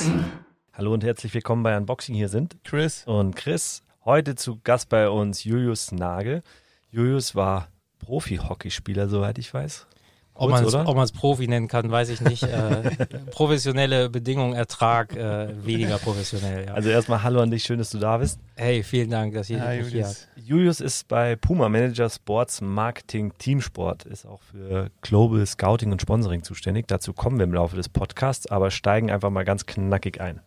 Unboxing. Hallo und herzlich willkommen bei Unboxing. Hier sind Chris. und Chris. Heute zu Gast bei uns Julius Nagel. Julius war Profi-Hockeyspieler, soweit ich weiß. Ob man es Profi nennen kann, weiß ich nicht. Äh, professionelle Bedingungen, Ertrag, äh, weniger professionell. Ja. Also erstmal Hallo an dich, schön, dass du da bist. Hey, vielen Dank, dass ihr Hi, mich hier habt. Julius. Julius ist bei Puma Manager Sports Marketing Teamsport, ist auch für Global Scouting und Sponsoring zuständig. Dazu kommen wir im Laufe des Podcasts, aber steigen einfach mal ganz knackig ein.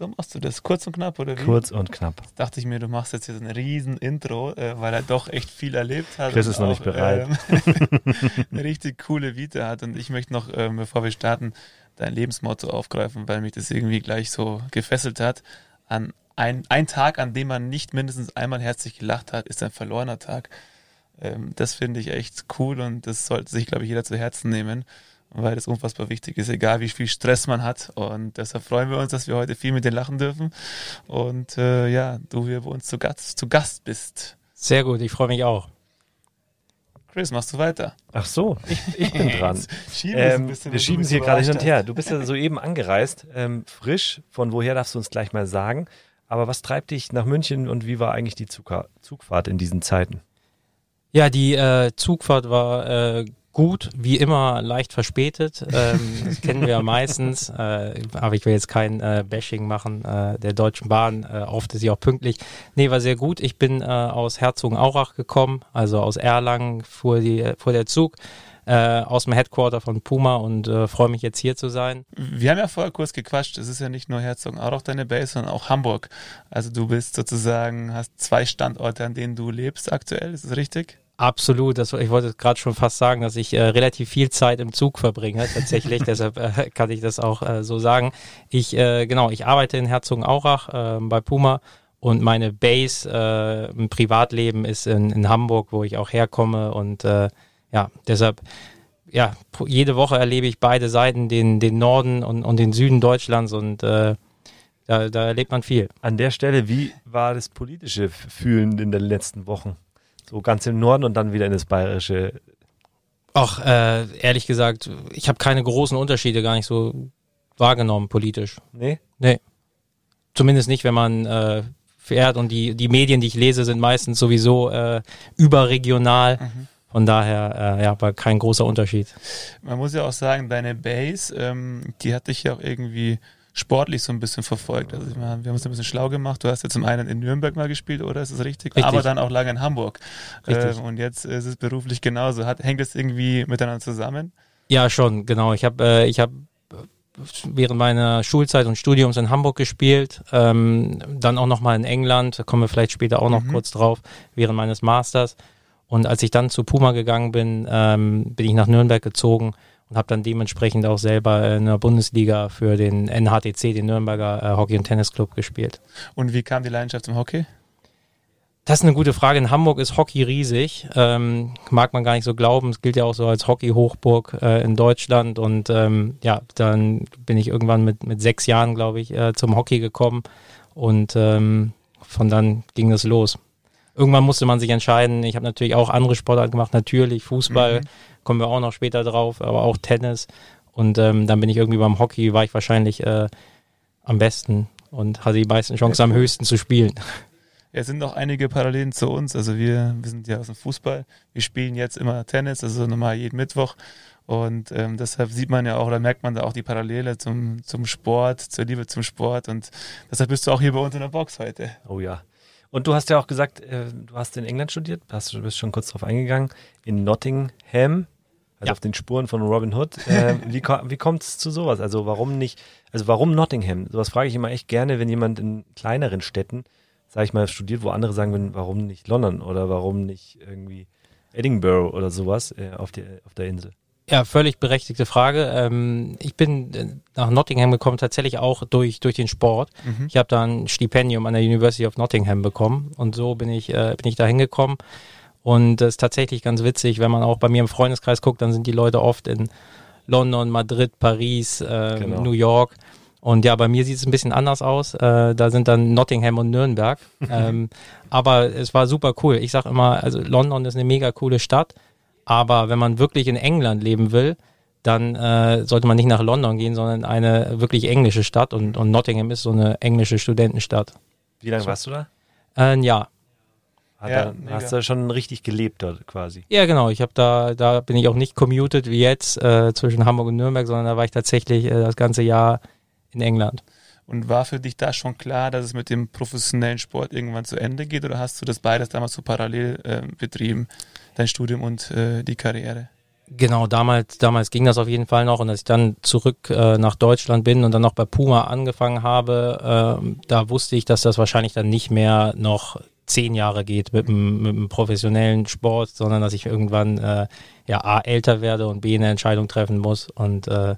So machst du das kurz und knapp, oder wie? Kurz und knapp. Dachte ich mir, du machst jetzt hier so ein riesen Intro, äh, weil er doch echt viel erlebt hat. Chris ist noch nicht bereit. ähm, eine richtig coole Vita hat. Und ich möchte noch, ähm, bevor wir starten, dein Lebensmotto aufgreifen, weil mich das irgendwie gleich so gefesselt hat. An ein, ein Tag, an dem man nicht mindestens einmal herzlich gelacht hat, ist ein verlorener Tag. Ähm, das finde ich echt cool und das sollte sich, glaube ich, jeder zu Herzen nehmen, weil das unfassbar wichtig ist, egal wie viel Stress man hat. Und deshalb freuen wir uns, dass wir heute viel mit dir lachen dürfen. Und äh, ja, du hier bei uns zu Gast, zu Gast bist. Sehr gut, ich freue mich auch. Chris, machst du weiter? Ach so, ich, ich bin dran. Schieben Ähm, bisschen, wir schieben sie hier gerade hin und her. Du bist ja soeben angereist, ähm, frisch. Von woher darfst du uns gleich mal sagen? Aber was treibt dich nach München und wie war eigentlich die Zugfahrt in diesen Zeiten? Ja, die äh, Zugfahrt war äh, gut, wie immer leicht verspätet. Ähm, das kennen wir ja meistens. Äh, aber ich will jetzt kein äh, Bashing machen äh, der Deutschen Bahn. Äh, oft ist sie auch pünktlich. Nee, war sehr gut. Ich bin äh, aus Herzogenaurach gekommen, also aus Erlangen fuhr, die, fuhr der Zug. Äh, aus dem Headquarter von Puma und äh, freue mich jetzt hier zu sein. Wir haben ja vorher kurz gequatscht. Es ist ja nicht nur Herzogenaurach deine Base, sondern auch Hamburg. Also du bist sozusagen, hast zwei Standorte, an denen du lebst aktuell. Ist das richtig? Absolut, das, ich wollte gerade schon fast sagen, dass ich äh, relativ viel Zeit im Zug verbringe, tatsächlich, deshalb äh, kann ich das auch äh, so sagen. Ich, äh, genau, ich arbeite in Herzogenaurach äh, bei Puma und meine Base äh, im Privatleben ist in, in Hamburg, wo ich auch herkomme und äh, ja, deshalb, ja, jede Woche erlebe ich beide Seiten, den, den Norden und, und den Süden Deutschlands und da, da erlebt man viel. An der Stelle, wie war das politische Fühlen in den letzten Wochen? So ganz im Norden und dann wieder in das bayerische. Ach, äh, ehrlich gesagt, ich habe keine großen Unterschiede gar nicht so wahrgenommen politisch. Nee? Zumindest nicht, wenn man äh, fährt und die, die Medien, die ich lese, sind meistens sowieso äh, überregional. Von daher, äh, ja, war kein großer Unterschied. Man muss ja auch sagen, deine Base, ähm, die hat dich ja auch irgendwie sportlich so ein bisschen verfolgt. Also meine, wir haben uns ein bisschen schlau gemacht. Du hast ja zum einen in Nürnberg mal gespielt, oder? Ist das richtig? Richtig. Aber dann auch lange in Hamburg. Ähm, und jetzt ist es beruflich genauso. Hat, hängt das irgendwie miteinander zusammen? Ja, schon, genau. Ich habe äh, ich hab während meiner Schulzeit und Studiums in Hamburg gespielt, ähm, dann auch nochmal in England, da kommen wir vielleicht später auch noch Mhm. kurz drauf, während meines Masters. Und als ich dann zu Puma gegangen bin, ähm, bin ich nach Nürnberg gezogen und habe dann dementsprechend auch selber in der Bundesliga für den NHTC, den Nürnberger äh, Hockey- und Tennisclub, gespielt. Und wie kam die Leidenschaft zum Hockey? Das ist eine gute Frage. In Hamburg ist Hockey riesig. Ähm, mag man gar nicht so glauben. Es gilt ja auch so als Hockey-Hochburg äh, in Deutschland. Und ähm, ja, dann bin ich irgendwann mit, mit sechs Jahren, glaube ich, äh, zum Hockey gekommen. Und ähm, von dann ging es los. Irgendwann musste man sich entscheiden. Ich habe natürlich auch andere Sportarten gemacht. Natürlich Fußball, Mhm. Kommen wir auch noch später drauf, aber auch Tennis. Und ähm, dann bin ich irgendwie beim Hockey, war ich wahrscheinlich äh, am besten und hatte die meisten Chancen am höchsten zu spielen. Ja, es sind noch einige Parallelen zu uns. Also wir, wir sind ja aus dem Fußball. Wir spielen jetzt immer Tennis, also normal jeden Mittwoch. Und ähm, deshalb sieht man ja auch, oder merkt man da auch die Parallele zum, zum Sport, zur Liebe zum Sport. Und deshalb bist du auch hier bei uns in der Box heute. Oh ja. Und du hast ja auch gesagt, äh, du hast in England studiert, hast, du bist schon kurz drauf eingegangen, in Nottingham, also Ja. auf den Spuren von Robin Hood. Äh, wie wie kommt es zu sowas? Also warum nicht, also warum Nottingham? Sowas frage ich immer echt gerne, wenn jemand in kleineren Städten, sage ich mal, studiert, wo andere sagen würden, warum nicht London oder warum nicht irgendwie Edinburgh oder sowas äh, auf, der, auf der Insel. Ja, völlig berechtigte Frage. Ähm, ich bin äh, nach Nottingham gekommen, tatsächlich auch durch, durch den Sport. Mhm. Ich habe da ein Stipendium an der University of Nottingham bekommen und so bin ich, äh, bin ich da hingekommen. Und das ist tatsächlich ganz witzig, wenn man auch bei mir im Freundeskreis guckt, dann sind die Leute oft in London, Madrid, Paris, äh, Genau. New York. Und ja, bei mir sieht es ein bisschen anders aus. Äh, da sind dann Nottingham und Nürnberg. ähm, aber es war super cool. Ich sag immer, also London ist eine mega coole Stadt. Aber wenn man wirklich in England leben will, dann äh, sollte man nicht nach London gehen, sondern eine wirklich englische Stadt und, und Nottingham ist so eine englische Studentenstadt. Wie lange warst du da? Äh, ein Jahr. Hat Ja, da, hast du schon richtig gelebt dort quasi? Ja, genau. Ich habe da, da bin ich auch nicht commuted wie jetzt äh, zwischen Hamburg und Nürnberg, sondern da war ich tatsächlich äh, das ganze Jahr in England. Und war für dich da schon klar, dass es mit dem professionellen Sport irgendwann zu Ende geht? Oder hast du das beides damals so parallel äh, betrieben, dein Studium und äh, die Karriere? Genau, damals, damals ging das auf jeden Fall noch. Und als ich dann zurück äh, nach Deutschland bin und dann noch bei Puma angefangen habe, ähm, da wusste ich, dass das wahrscheinlich dann nicht mehr noch zehn Jahre geht mit dem, mit dem professionellen Sport, sondern dass ich irgendwann äh, ja A älter werde und B eine Entscheidung treffen muss. Und äh,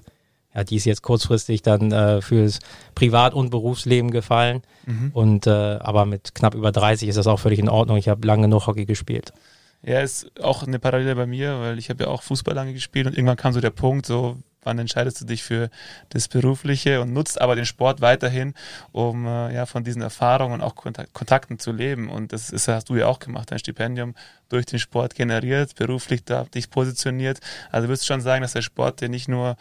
ja, die ist jetzt kurzfristig dann äh, fürs Privat- und Berufsleben gefallen und äh, aber mit knapp über 30 ist das auch völlig in Ordnung. Ich habe lange genug Hockey gespielt. Ja, ist auch eine Parallele bei mir, weil ich habe ja auch Fußball lange gespielt und irgendwann kam so der Punkt, so wann entscheidest du dich für das Berufliche und nutzt aber den Sport weiterhin, um äh, ja von diesen Erfahrungen und auch Kontak Kontakten zu leben. Und das ist, hast du ja auch gemacht, dein Stipendium durch den Sport generiert, beruflich da dich positioniert. Also würdest du schon sagen, dass der Sport dir nicht nur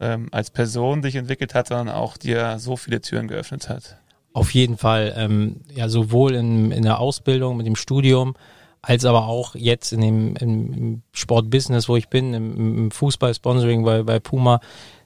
ähm, als Person dich entwickelt hat, sondern auch dir so viele Türen geöffnet hat. Auf jeden Fall, ähm, ja, sowohl in, in der Ausbildung mit dem Studium, als aber auch jetzt in dem im, Sportbusiness, wo ich bin, im, im Fußball-Sponsoring bei, bei Puma,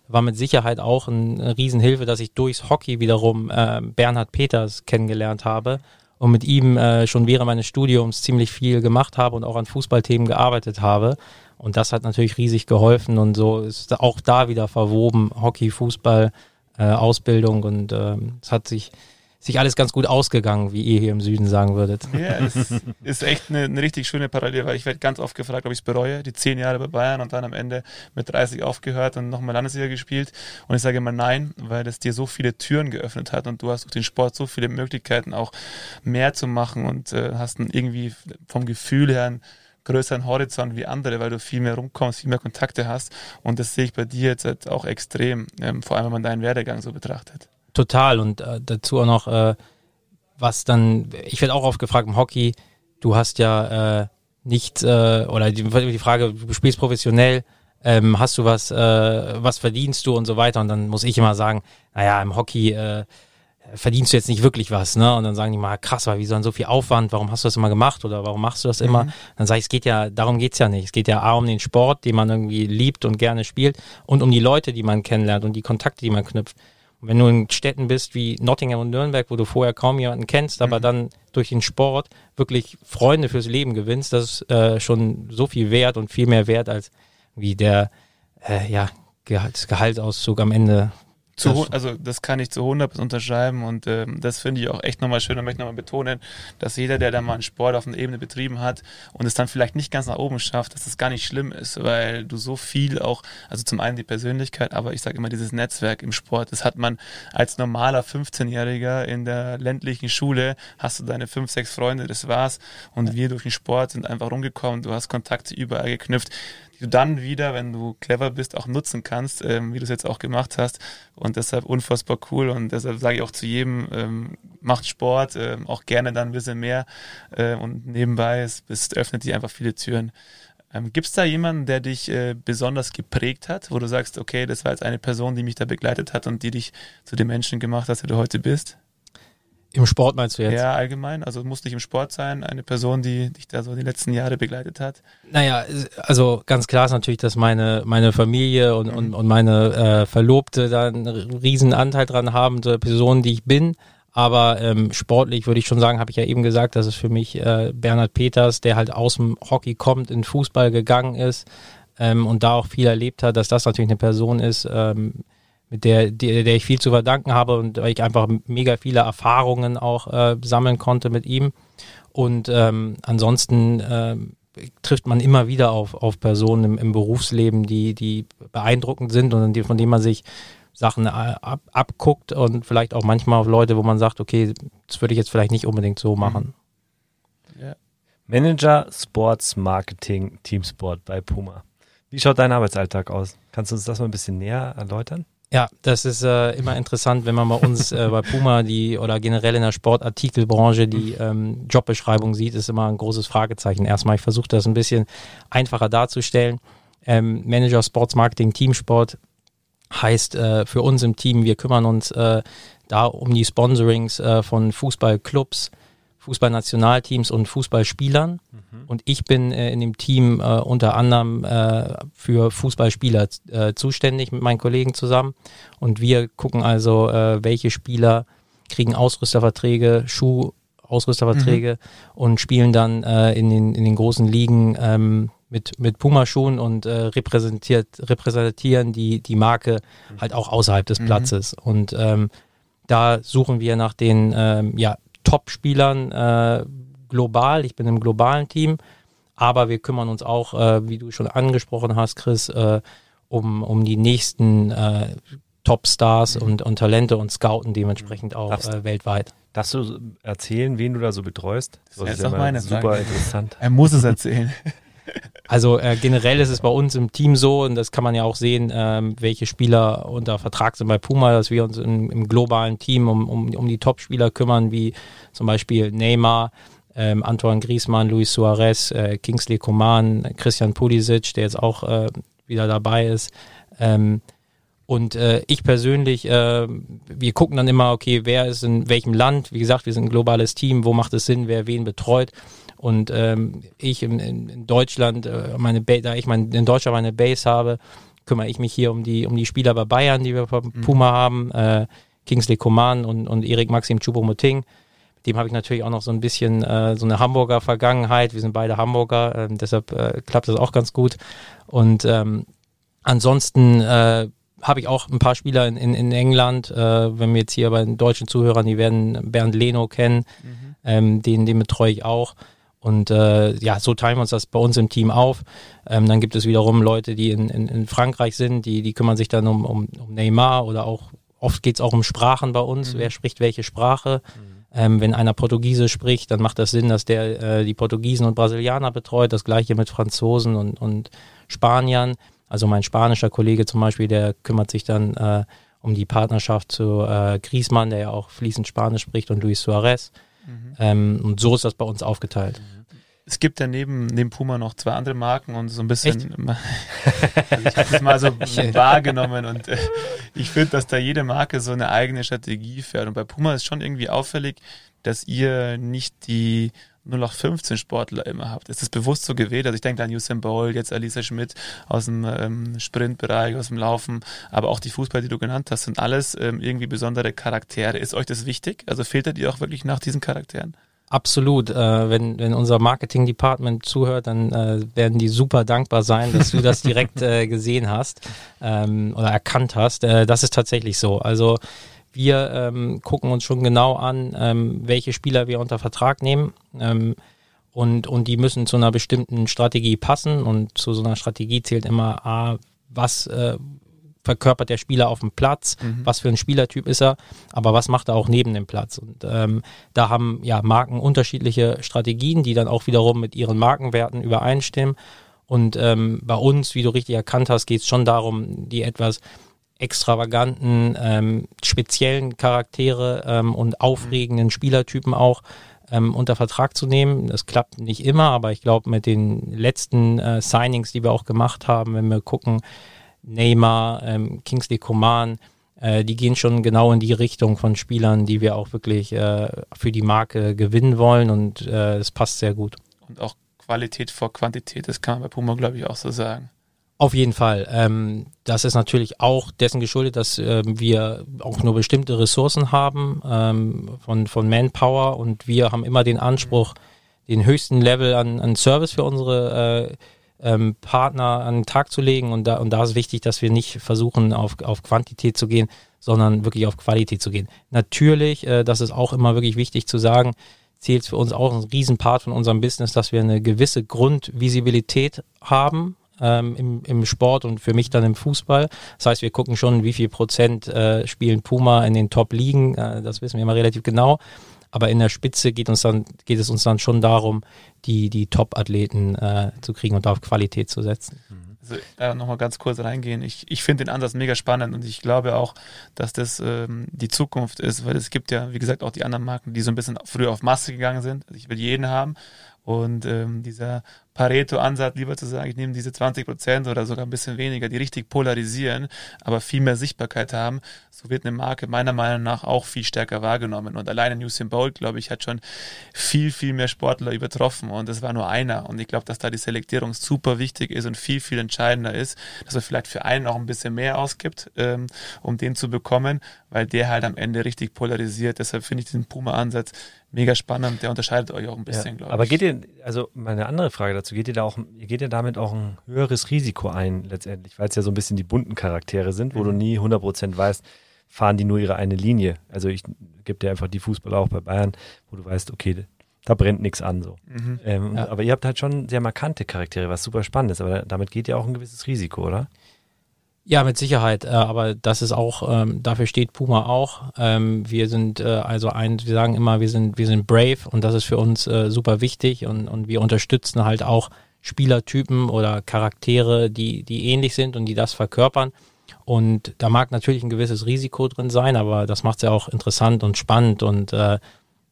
war mit Sicherheit auch ein, eine Riesenhilfe, dass ich durchs Hockey wiederum äh, Bernhard Peters kennengelernt habe und mit ihm äh, schon während meines Studiums ziemlich viel gemacht habe und auch an Fußballthemen gearbeitet habe. Und das hat natürlich riesig geholfen und so ist auch da wieder verwoben, Hockey, Fußball, äh, Ausbildung und ähm, es hat sich sich alles ganz gut ausgegangen, wie ihr hier im Süden sagen würdet. Ja, es ist echt eine, eine richtig schöne Parallele, weil ich werde ganz oft gefragt, ob ich es bereue, die zehn Jahre bei Bayern und dann am Ende mit 30 aufgehört und nochmal Landesliga gespielt. Und ich sage immer nein, weil das dir so viele Türen geöffnet hat und du hast durch den Sport so viele Möglichkeiten auch mehr zu machen und äh, hast irgendwie vom Gefühl her einen größeren Horizont wie andere, weil du viel mehr rumkommst, viel mehr Kontakte hast. Und das sehe ich bei dir jetzt halt auch extrem, ähm, vor allem wenn man deinen Werdegang so betrachtet. Total und äh, dazu auch noch, äh, was dann, ich werde auch oft gefragt im Hockey, du hast ja äh, nicht, äh, oder die, die Frage, du spielst professionell, ähm, hast du was, äh, was verdienst du und so weiter und dann muss ich immer sagen, naja, im Hockey äh, verdienst du jetzt nicht wirklich was, ne? Und dann sagen die mal, krass, aber wieso dann so viel Aufwand, warum hast du das immer gemacht oder warum machst du das immer? Dann sage ich, es geht ja, darum geht's ja nicht. Es geht ja A um den Sport, den man irgendwie liebt und gerne spielt und um die Leute, die man kennenlernt und die Kontakte, die man knüpft. Und wenn du in Städten bist wie Nottingham und Nürnberg, wo du vorher kaum jemanden kennst, aber dann durch den Sport wirklich Freunde fürs Leben gewinnst, das ist äh, schon so viel wert und viel mehr wert als wie der äh, ja, Gehalt, Gehaltsauszug am Ende. Zu, also das kann ich zu 100 unterschreiben und ähm, das finde ich auch echt nochmal schön und möchte nochmal betonen, dass jeder, der da mal einen Sport auf einer Ebene betrieben hat und es dann vielleicht nicht ganz nach oben schafft, dass das gar nicht schlimm ist, weil du so viel auch, also zum einen die Persönlichkeit, aber ich sage immer dieses Netzwerk im Sport, das hat man als normaler 15-Jähriger in der ländlichen Schule, hast du deine fünf, sechs Freunde, das war's und wir durch den Sport sind einfach rumgekommen, du hast Kontakte überall geknüpft, die du dann wieder, wenn du clever bist, auch nutzen kannst, ähm, wie du es jetzt auch gemacht hast. Und deshalb unfassbar cool. Und deshalb sage ich auch zu jedem, ähm, macht Sport, ähm, auch gerne dann ein bisschen mehr. Äh, und nebenbei, es, es öffnet dir einfach viele Türen. Ähm, Gibt es da jemanden, der dich äh, besonders geprägt hat, wo du sagst, okay, das war jetzt eine Person, die mich da begleitet hat und die dich zu dem Menschen gemacht hat, der du heute bist? Im Sport meinst du jetzt? Ja, allgemein. Also muss nicht im Sport sein, eine Person, die dich da so die letzten Jahre begleitet hat. Naja, also ganz klar ist natürlich, dass meine, meine Familie und, und, und meine äh, Verlobte da einen riesen Anteil dran haben, zur Person, die ich bin. Aber ähm, sportlich würde ich schon sagen, habe ich ja eben gesagt, dass es für mich äh, Bernhard Peters, der halt aus dem Hockey kommt, in Fußball gegangen ist ähm, und da auch viel erlebt hat, dass das natürlich eine Person ist, ähm, mit der, der, der ich viel zu verdanken habe und weil ich einfach mega viele Erfahrungen auch äh, sammeln konnte mit ihm. Und ähm, ansonsten ähm, trifft man immer wieder auf, auf Personen im, im Berufsleben, die, die beeindruckend sind und von denen man sich Sachen äh, ab, abguckt und vielleicht auch manchmal auf Leute, wo man sagt, okay, das würde ich jetzt vielleicht nicht unbedingt so machen. Ja. Manager Sports Marketing Teamsport bei Puma. Wie schaut dein Arbeitsalltag aus? Kannst du uns das mal ein bisschen näher erläutern? Ja, das ist äh, immer interessant, wenn man bei uns äh, bei Puma die oder generell in der Sportartikelbranche die ähm, Jobbeschreibung sieht, ist immer ein großes Fragezeichen. Erstmal, ich versuche das ein bisschen einfacher darzustellen. Ähm, Manager Sports Marketing Teamsport heißt äh, für uns im Team, wir kümmern uns äh, da um die Sponsorings äh, von Fußballclubs, Fußballnationalteams und Fußballspielern. Mhm. Und ich bin äh, in dem Team äh, unter anderem äh, für Fußballspieler äh, zuständig mit meinen Kollegen zusammen. Und wir gucken also, äh, welche Spieler kriegen Ausrüsterverträge, Schuhausrüsterverträge mhm. und spielen dann äh, in, den, in den großen Ligen ähm, mit, mit Pumaschuhen und repräsentiert, repräsentieren die, die Marke mhm. halt auch außerhalb des mhm. Platzes. Und ähm, da suchen wir nach den ähm, ja, Top-Spielern äh, global. Ich bin im globalen Team, aber wir kümmern uns auch, äh, wie du schon angesprochen hast, Chris, äh, um, um die nächsten äh, Top-Stars mhm. und, und Talente und scouten dementsprechend auch darfst, äh, weltweit. Darfst du erzählen, wen du da so betreust? Das, ist ja meine super Frage. interessant. Er muss es erzählen. Also äh, generell ist es bei uns im Team so, und das kann man ja auch sehen, ähm, welche Spieler unter Vertrag sind bei Puma, dass wir uns in, im globalen Team um, um, um die Top-Spieler kümmern, wie zum Beispiel Neymar, ähm, Antoine Griezmann, Luis Suarez, äh, Kingsley Coman, Christian Pulisic, der jetzt auch äh, wieder dabei ist. Ähm, und äh, ich persönlich, äh, wir gucken dann immer, okay, wer ist in welchem Land? Wie gesagt, wir sind ein globales Team, wo macht es Sinn, wer wen betreut? Und ähm, ich in, in Deutschland, äh, meine ba da ich mein, in Deutschland meine Base habe, kümmere ich mich hier um die, um die Spieler bei Bayern, die wir bei mhm. Puma haben, äh, Kingsley Coman und, und Erik Maxim Choupo-Moting. Mit dem habe ich natürlich auch noch so ein bisschen äh, so eine Hamburger Vergangenheit. Wir sind beide Hamburger, äh, deshalb äh, klappt das auch ganz gut. Und ähm, ansonsten äh, habe ich auch ein paar Spieler in, in, in England. Äh, wenn wir jetzt hier bei den deutschen Zuhörern, die werden Bernd Leno kennen, mhm. ähm, den, den betreue ich auch. Und äh, ja, so teilen wir uns das bei uns im Team auf. Ähm, dann gibt es wiederum Leute, die in, in, in Frankreich sind, die, die kümmern sich dann um, um, um Neymar oder auch, oft geht es auch um Sprachen bei uns, mhm. wer spricht welche Sprache. Mhm. Ähm, wenn einer Portugiesisch spricht, dann macht das Sinn, dass der äh, die Portugiesen und Brasilianer betreut. Das gleiche mit Franzosen und, und Spaniern. Also mein spanischer Kollege zum Beispiel, der kümmert sich dann äh, um die Partnerschaft zu äh, Griezmann, der ja auch fließend Spanisch spricht, und Luis Suarez. Mhm. Ähm, und so ist das bei uns aufgeteilt. Es gibt ja neben, neben Puma noch zwei andere Marken und so ein bisschen. also ich habe das mal so wahrgenommen und äh, ich finde, dass da jede Marke so eine eigene Strategie fährt. Und bei Puma ist schon irgendwie auffällig, dass ihr nicht die nur noch 15 Sportler immer habt. Ist das bewusst so gewählt? Also ich denke an Usain Bolt, jetzt Alisa Schmidt aus dem ähm, Sprintbereich, aus dem Laufen, aber auch die Fußballer, die du genannt hast, sind alles ähm, irgendwie besondere Charaktere. Ist euch das wichtig? Also filtert ihr auch wirklich nach diesen Charakteren? Absolut. Äh, wenn, wenn unser Marketing-Department zuhört, dann äh, werden die super dankbar sein, dass du das direkt äh, gesehen hast ähm, oder erkannt hast. Äh, das ist tatsächlich so. Also wir ähm, gucken uns schon genau an, ähm, welche Spieler wir unter Vertrag nehmen. Ähm, und, und die müssen zu einer bestimmten Strategie passen. Und zu so einer Strategie zählt immer, ah, was äh, verkörpert der Spieler auf dem Platz, mhm. was für ein Spielertyp ist er, aber was macht er auch neben dem Platz. Und ähm, da haben ja Marken unterschiedliche Strategien, die dann auch wiederum mit ihren Markenwerten übereinstimmen. Und ähm, bei uns, wie du richtig erkannt hast, geht es schon darum, die etwas extravaganten, ähm, speziellen Charaktere ähm, und aufregenden Spielertypen auch ähm, unter Vertrag zu nehmen. Das klappt nicht immer, aber ich glaube, mit den letzten äh, Signings, die wir auch gemacht haben, wenn wir gucken, Neymar, ähm, Kingsley Coman, äh, die gehen schon genau in die Richtung von Spielern, die wir auch wirklich äh, für die Marke gewinnen wollen und es äh, passt sehr gut. Und auch Qualität vor Quantität, das kann man bei Puma, glaube ich, auch so sagen. Auf jeden Fall. Ähm, das ist natürlich auch dessen geschuldet, dass ähm, wir auch nur bestimmte Ressourcen haben ähm, von, von Manpower und wir haben immer den Anspruch, den höchsten Level an, an Service für unsere äh, ähm, Partner an den Tag zu legen und da, und da ist wichtig, dass wir nicht versuchen, auf, auf Quantität zu gehen, sondern wirklich auf Qualität zu gehen. Natürlich, äh, das ist auch immer wirklich wichtig zu sagen, zählt für uns auch ein Riesenpart von unserem Business, dass wir eine gewisse Grundvisibilität haben ähm, im, im Sport und für mich dann im Fußball. Das heißt, wir gucken schon, wie viel Prozent äh, spielen Puma in den Top-Ligen. Äh, das wissen wir immer relativ genau. Aber in der Spitze geht, uns dann, geht es uns dann schon darum, die, die Top-Athleten äh, zu kriegen und auf Qualität zu setzen. Mhm. Also äh, nochmal ganz kurz reingehen. Ich, ich finde den Ansatz mega spannend und ich glaube auch, dass das ähm, die Zukunft ist, weil es gibt ja, wie gesagt, auch die anderen Marken, die so ein bisschen früher auf Masse gegangen sind. Also ich will jeden haben. Und ähm, dieser Pareto-Ansatz, lieber zu sagen, ich nehme diese 20 Prozent oder sogar ein bisschen weniger, die richtig polarisieren, aber viel mehr Sichtbarkeit haben, so wird eine Marke meiner Meinung nach auch viel stärker wahrgenommen. Und alleine Usain Bolt, glaube ich, hat schon viel, viel mehr Sportler übertroffen und es war nur einer. Und ich glaube, dass da die Selektierung super wichtig ist und viel, viel entscheidender ist, dass man vielleicht für einen auch ein bisschen mehr ausgibt, ähm, um den zu bekommen, weil der halt am Ende richtig polarisiert. Deshalb finde ich diesen Puma-Ansatz mega spannend. Der unterscheidet euch auch ein bisschen, ja, glaube ich. Aber geht ihr, also meine andere Frage dazu, geht ihr da auch, ihr geht ihr damit auch ein höheres Risiko ein, letztendlich, weil es ja so ein bisschen die bunten Charaktere sind, wo mhm. du nie 100% weißt, fahren die nur ihre eine Linie. Also ich gebe dir einfach die Fußballer auch bei Bayern, wo du weißt, okay, da brennt nichts an so. Mhm. Ähm, ja. Aber ihr habt halt schon sehr markante Charaktere, was super spannend ist. Aber damit geht ja auch ein gewisses Risiko, oder? Ja, mit Sicherheit. Äh, aber das ist auch, ähm, dafür steht Puma auch. Ähm, wir sind äh, also ein, wir sagen immer, wir sind, wir sind brave und das ist für uns äh, super wichtig und, und wir unterstützen halt auch Spielertypen oder Charaktere, die, die ähnlich sind und die das verkörpern. Und da mag natürlich ein gewisses Risiko drin sein, aber das macht es ja auch interessant und spannend und äh,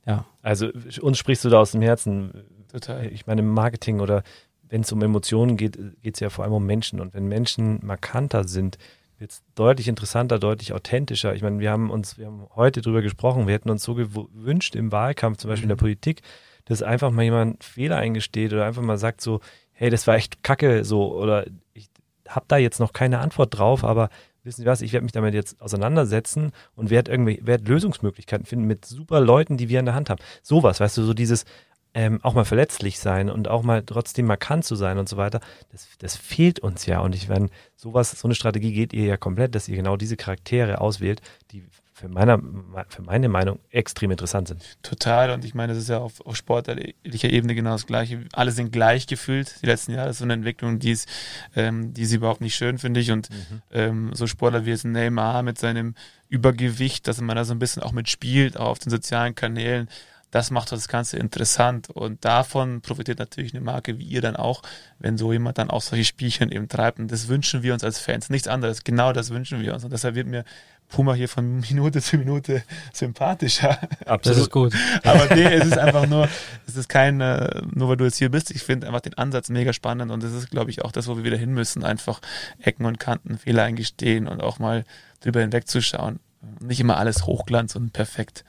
ja. Also uns sprichst du da aus dem Herzen. Total. Ich meine, im Marketing oder wenn es um Emotionen geht, geht es ja vor allem um Menschen. Und wenn Menschen markanter sind, wird es deutlich interessanter, deutlich authentischer. Ich meine, wir haben uns, wir haben heute drüber gesprochen, wir hätten uns so gewünscht im Wahlkampf, zum Beispiel in der mhm. Politik, dass einfach mal jemand Fehler eingesteht oder einfach mal sagt so, hey, das war echt kacke so oder ich habe da jetzt noch keine Antwort drauf, aber wissen Sie was, ich werde mich damit jetzt auseinandersetzen und werde irgendwie, werde Lösungsmöglichkeiten finden mit super Leuten, die wir in der Hand haben. Sowas, weißt du, so dieses, ähm, auch mal verletzlich sein und auch mal trotzdem markant zu sein und so weiter, das, das fehlt uns ja. Und ich meine, sowas, so eine Strategie geht ihr ja komplett, dass ihr genau diese Charaktere auswählt, die für, meiner, für meine Meinung extrem interessant sind. Total. Und ich meine, das ist ja auf, auf sportlicher Ebene genau das Gleiche. Alle sind gleich gefühlt die letzten Jahre. Das ist so eine Entwicklung, die ist, ähm, die ist überhaupt nicht schön, finde ich. Und mhm. ähm, so Sportler wie jetzt Neymar mit seinem Übergewicht, dass man da so ein bisschen auch mitspielt, auch auf den sozialen Kanälen das macht das Ganze interessant und davon profitiert natürlich eine Marke wie ihr dann auch, wenn so jemand dann auch solche Spielchen eben treibt und das wünschen wir uns als Fans, nichts anderes, genau das wünschen wir uns und deshalb wird mir Puma hier von Minute zu Minute sympathischer. Absolut. Das ist gut. Aber nee, es ist einfach nur, es ist kein, äh, nur weil du jetzt hier bist, ich finde einfach den Ansatz mega spannend und das ist, glaube ich, auch das, wo wir wieder hin müssen, einfach Ecken und Kanten, Fehler eingestehen und auch mal drüber hinwegzuschauen. Nicht immer alles Hochglanz und perfekt.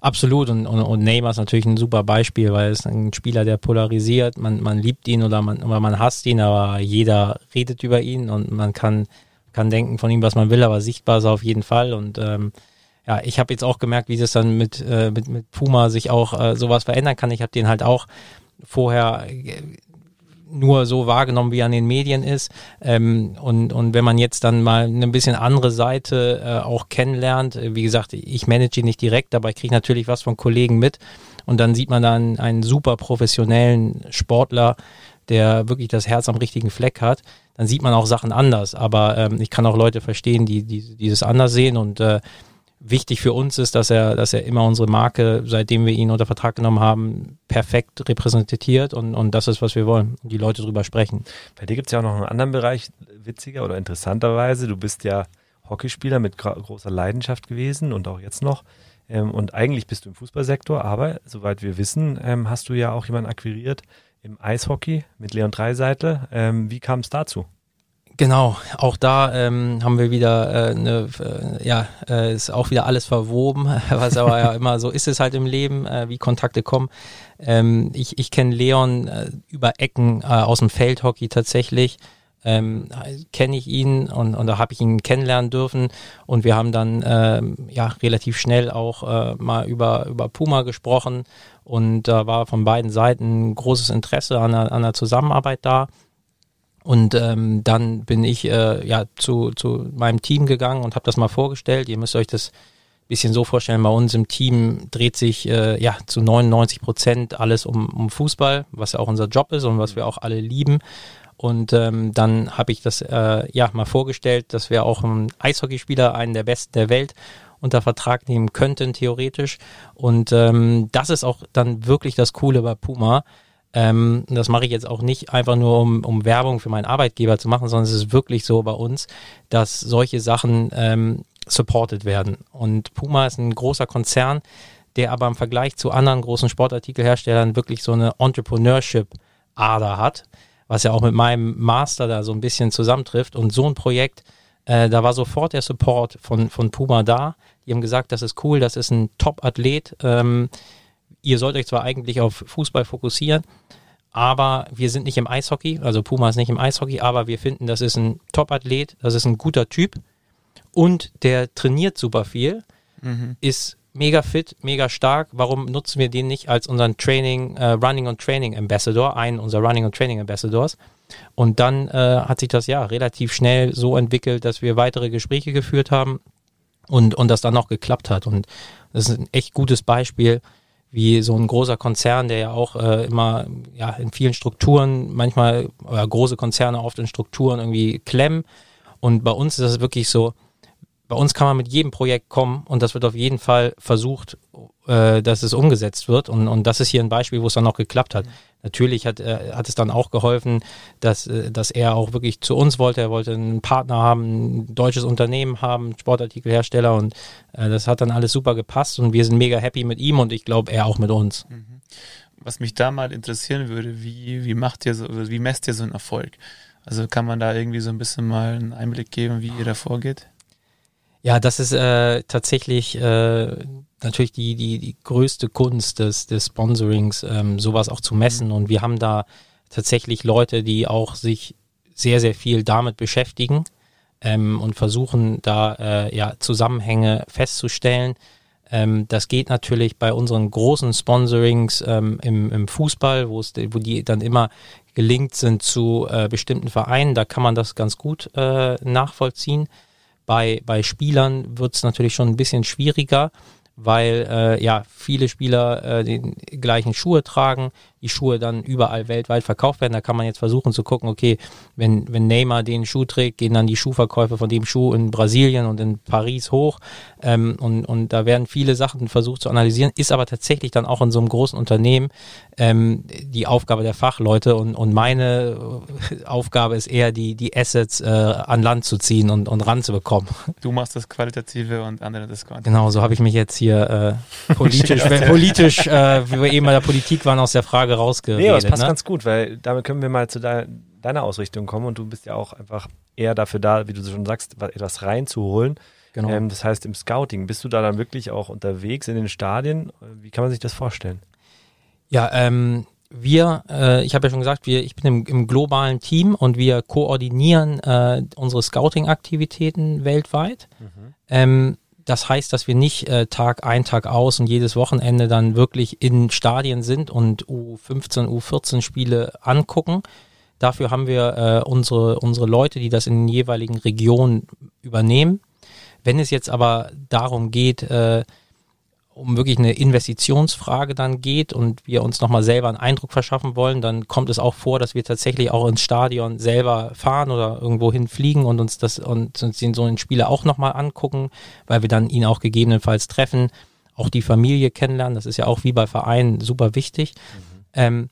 Absolut und, und, und Neymar ist natürlich ein super Beispiel, weil es ein Spieler, der polarisiert. Man, man liebt ihn oder man, oder man hasst ihn, aber jeder redet über ihn und man kann, kann denken von ihm, was man will, aber sichtbar ist er auf jeden Fall. Und ähm, ja, ich habe jetzt auch gemerkt, wie das dann mit, äh, mit, mit Puma sich auch äh, sowas verändern kann. Ich habe den halt auch vorher äh, nur so wahrgenommen, wie er an den Medien ist. Ähm, und, und wenn man jetzt dann mal eine bisschen andere Seite äh, auch kennenlernt, äh, wie gesagt, ich manage ihn nicht direkt, aber ich kriege natürlich was von Kollegen mit. Und dann sieht man dann einen super professionellen Sportler, der wirklich das Herz am richtigen Fleck hat, dann sieht man auch Sachen anders. Aber ähm, ich kann auch Leute verstehen, die, die dieses anders sehen und äh, wichtig für uns ist, dass er, dass er immer unsere Marke, seitdem wir ihn unter Vertrag genommen haben, perfekt repräsentiert und, und das ist, was wir wollen. Die Leute drüber sprechen. Bei dir gibt es ja auch noch einen anderen Bereich, witziger oder interessanterweise. Du bist ja Hockeyspieler mit großer Leidenschaft gewesen und auch jetzt noch. Ähm, und eigentlich bist du im Fußballsektor, aber soweit wir wissen, ähm, hast du ja auch jemanden akquiriert im Eishockey mit Leon Dreiseitel. Ähm, wie kam es dazu? Genau, auch da ähm, haben wir wieder äh, eine, äh, ja, äh, ist auch wieder alles verwoben, was aber ja immer so ist es halt im Leben, äh, wie Kontakte kommen. Ähm, ich ich kenne Leon äh, über Ecken äh, aus dem Feldhockey tatsächlich. Ähm, kenne ich ihn und, und da habe ich ihn kennenlernen dürfen und wir haben dann ähm, ja relativ schnell auch äh, mal über über Puma gesprochen und da war von beiden Seiten großes Interesse an einer, an einer Zusammenarbeit da und ähm, dann bin ich äh, ja zu, zu meinem Team gegangen und habe das mal vorgestellt. Ihr müsst euch das bisschen so vorstellen, bei uns im Team dreht sich äh, ja zu 99 Prozent alles um, um Fußball, was ja auch unser Job ist und was wir auch alle lieben. Und ähm, dann habe ich das äh, ja mal vorgestellt, dass wir auch einen Eishockeyspieler, einen der besten der Welt, unter Vertrag nehmen könnten, theoretisch. Und ähm, das ist auch dann wirklich das Coole bei Puma Ähm, das mache ich jetzt auch nicht einfach nur, um, um Werbung für meinen Arbeitgeber zu machen, sondern es ist wirklich so bei uns, dass solche Sachen ähm, supported werden. Und Puma ist ein großer Konzern, der aber im Vergleich zu anderen großen Sportartikelherstellern wirklich so eine Entrepreneurship-Ader hat, was ja auch mit meinem Master da so ein bisschen zusammentrifft. Und so ein Projekt, äh, da war sofort der Support von, von Puma da. Die haben gesagt, das ist cool, das ist ein Top-Athlet. Ähm, ihr sollt euch zwar eigentlich auf Fußball fokussieren, aber wir sind nicht im Eishockey, also Puma ist nicht im Eishockey, aber wir finden, das ist ein Top-Athlet, das ist ein guter Typ und der trainiert super viel, mhm. ist mega fit, mega stark. Warum nutzen wir den nicht als unseren Training, äh, Running und Training Ambassador, einen unserer Running und Training Ambassadors? Und dann äh, hat sich das ja relativ schnell so entwickelt, dass wir weitere Gespräche geführt haben und, und das dann auch geklappt hat. Und das ist ein echt gutes Beispiel, wie so ein großer Konzern, der ja auch äh, immer ja in vielen Strukturen, manchmal oder große Konzerne oft in Strukturen irgendwie klemmen. Und bei uns ist das wirklich so, bei uns kann man mit jedem Projekt kommen und das wird auf jeden Fall versucht, äh, dass es umgesetzt wird. Und, und das ist hier ein Beispiel, wo es dann auch geklappt hat. Mhm. Natürlich hat, äh, hat es dann auch geholfen, dass, äh, dass er auch wirklich zu uns wollte. Er wollte einen Partner haben, ein deutsches Unternehmen haben, Sportartikelhersteller und äh, das hat dann alles super gepasst und wir sind mega happy mit ihm und ich glaube, er auch mit uns. Mhm. Was mich da mal interessieren würde, wie, wie macht ihr so, wie messt ihr so einen Erfolg? Also kann man da irgendwie so ein bisschen mal einen Einblick geben, wie ihr da vorgeht? Ja, das ist äh, tatsächlich äh, natürlich die, die, die größte Kunst des, des Sponsorings, ähm, sowas auch zu messen. Und wir haben da tatsächlich Leute, die auch sich sehr, sehr viel damit beschäftigen ähm, und versuchen da äh, ja, Zusammenhänge festzustellen. Ähm, das geht natürlich bei unseren großen Sponsorings ähm, im, im Fußball, wo es, wo die dann immer gelingt sind zu äh, bestimmten Vereinen. Da kann man das ganz gut äh, nachvollziehen. Bei, bei Spielern wird es natürlich schon ein bisschen schwieriger, weil äh, ja viele Spieler äh, den gleichen Schuhe tragen, die Schuhe dann überall weltweit verkauft werden. Da kann man jetzt versuchen zu gucken, okay, wenn, wenn Neymar den Schuh trägt, gehen dann die Schuhverkäufe von dem Schuh in Brasilien und in Paris hoch. Ähm, und, und da werden viele Sachen versucht zu analysieren, ist aber tatsächlich dann auch in so einem großen Unternehmen ähm, die Aufgabe der Fachleute und, und meine Aufgabe ist eher, die, die Assets äh, an Land zu ziehen und, und ranzubekommen. Du machst das Qualitative und andere das Quantitative. Genau, so habe ich mich jetzt hier äh, politisch, politisch, äh, wie wir eben bei der Politik waren, aus der Frage Frage rausgeredet. Nee, aber das passt ne? ganz gut, weil damit können wir mal zu de deiner Ausrichtung kommen und du bist ja auch einfach eher dafür da, wie du schon sagst, etwas reinzuholen. Genau. Ähm, das heißt, im Scouting, bist du da dann wirklich auch unterwegs in den Stadien? Wie kann man sich das vorstellen? Ja, ähm, wir, äh, ich habe ja schon gesagt, wir, ich bin im, im globalen Team und wir koordinieren äh, unsere Scouting-Aktivitäten weltweit. Mhm. Ähm, das heißt, dass wir nicht äh, Tag ein, Tag aus und jedes Wochenende dann wirklich in Stadien sind und U15, U14 Spiele angucken. Dafür haben wir äh, unsere, unsere Leute, die das in den jeweiligen Regionen übernehmen. Wenn es jetzt aber darum geht, äh, um wirklich eine Investitionsfrage dann geht und wir uns nochmal selber einen Eindruck verschaffen wollen, dann kommt es auch vor, dass wir tatsächlich auch ins Stadion selber fahren oder irgendwo hinfliegen und uns das und uns den so einen Spieler auch nochmal angucken, weil wir dann ihn auch gegebenenfalls treffen, auch die Familie kennenlernen. Das ist ja auch wie bei Vereinen super wichtig. Mhm. Ähm,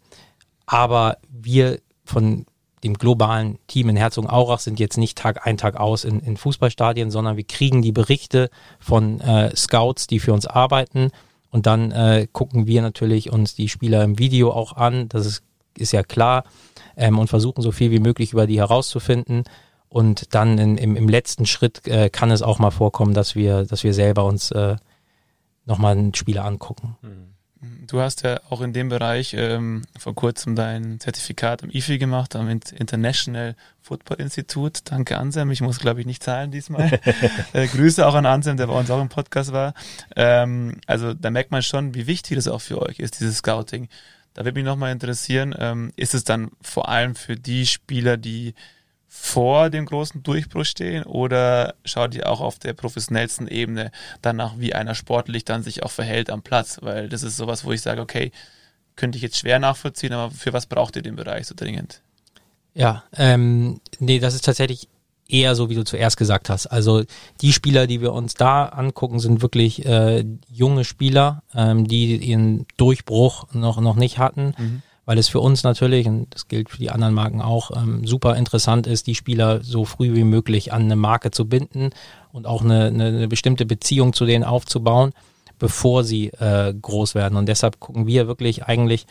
aber wir von dem globalen Team in Herzogenaurach sind jetzt nicht Tag ein, Tag aus in, in Fußballstadien, sondern wir kriegen die Berichte von äh, Scouts, die für uns arbeiten. Und dann äh, gucken wir natürlich uns die Spieler im Video auch an, das ist, ist ja klar, ähm, und versuchen so viel wie möglich über die herauszufinden. Und dann in, im, im letzten Schritt äh, kann es auch mal vorkommen, dass wir, dass wir selber uns äh, nochmal einen Spieler angucken. Mhm. Du hast ja auch in dem Bereich ähm, vor kurzem dein Zertifikat am IFI gemacht, am International Football Institute. Danke Anselm, ich muss glaube ich nicht zahlen diesmal. äh, Grüße auch an Anselm, der bei uns auch im Podcast war. Ähm, also da merkt man schon, wie wichtig das auch für euch ist, dieses Scouting. Da würde mich nochmal interessieren, ähm, ist es dann vor allem für die Spieler, die vor dem großen Durchbruch stehen oder schaut ihr auch auf der professionellsten Ebene danach, wie einer sportlich dann sich auch verhält am Platz? Weil das ist sowas, wo ich sage, okay, könnte ich jetzt schwer nachvollziehen, aber für was braucht ihr den Bereich so dringend? Ja, ähm, nee, das ist tatsächlich eher so, wie du zuerst gesagt hast. Also die Spieler, die wir uns da angucken, sind wirklich äh, junge Spieler, ähm, die ihren Durchbruch noch, noch nicht hatten. Mhm weil es für uns natürlich, und das gilt für die anderen Marken auch, ähm, super interessant ist, die Spieler so früh wie möglich an eine Marke zu binden und auch eine, eine, eine bestimmte Beziehung zu denen aufzubauen, bevor sie äh, groß werden. Und deshalb gucken wir wirklich eigentlich,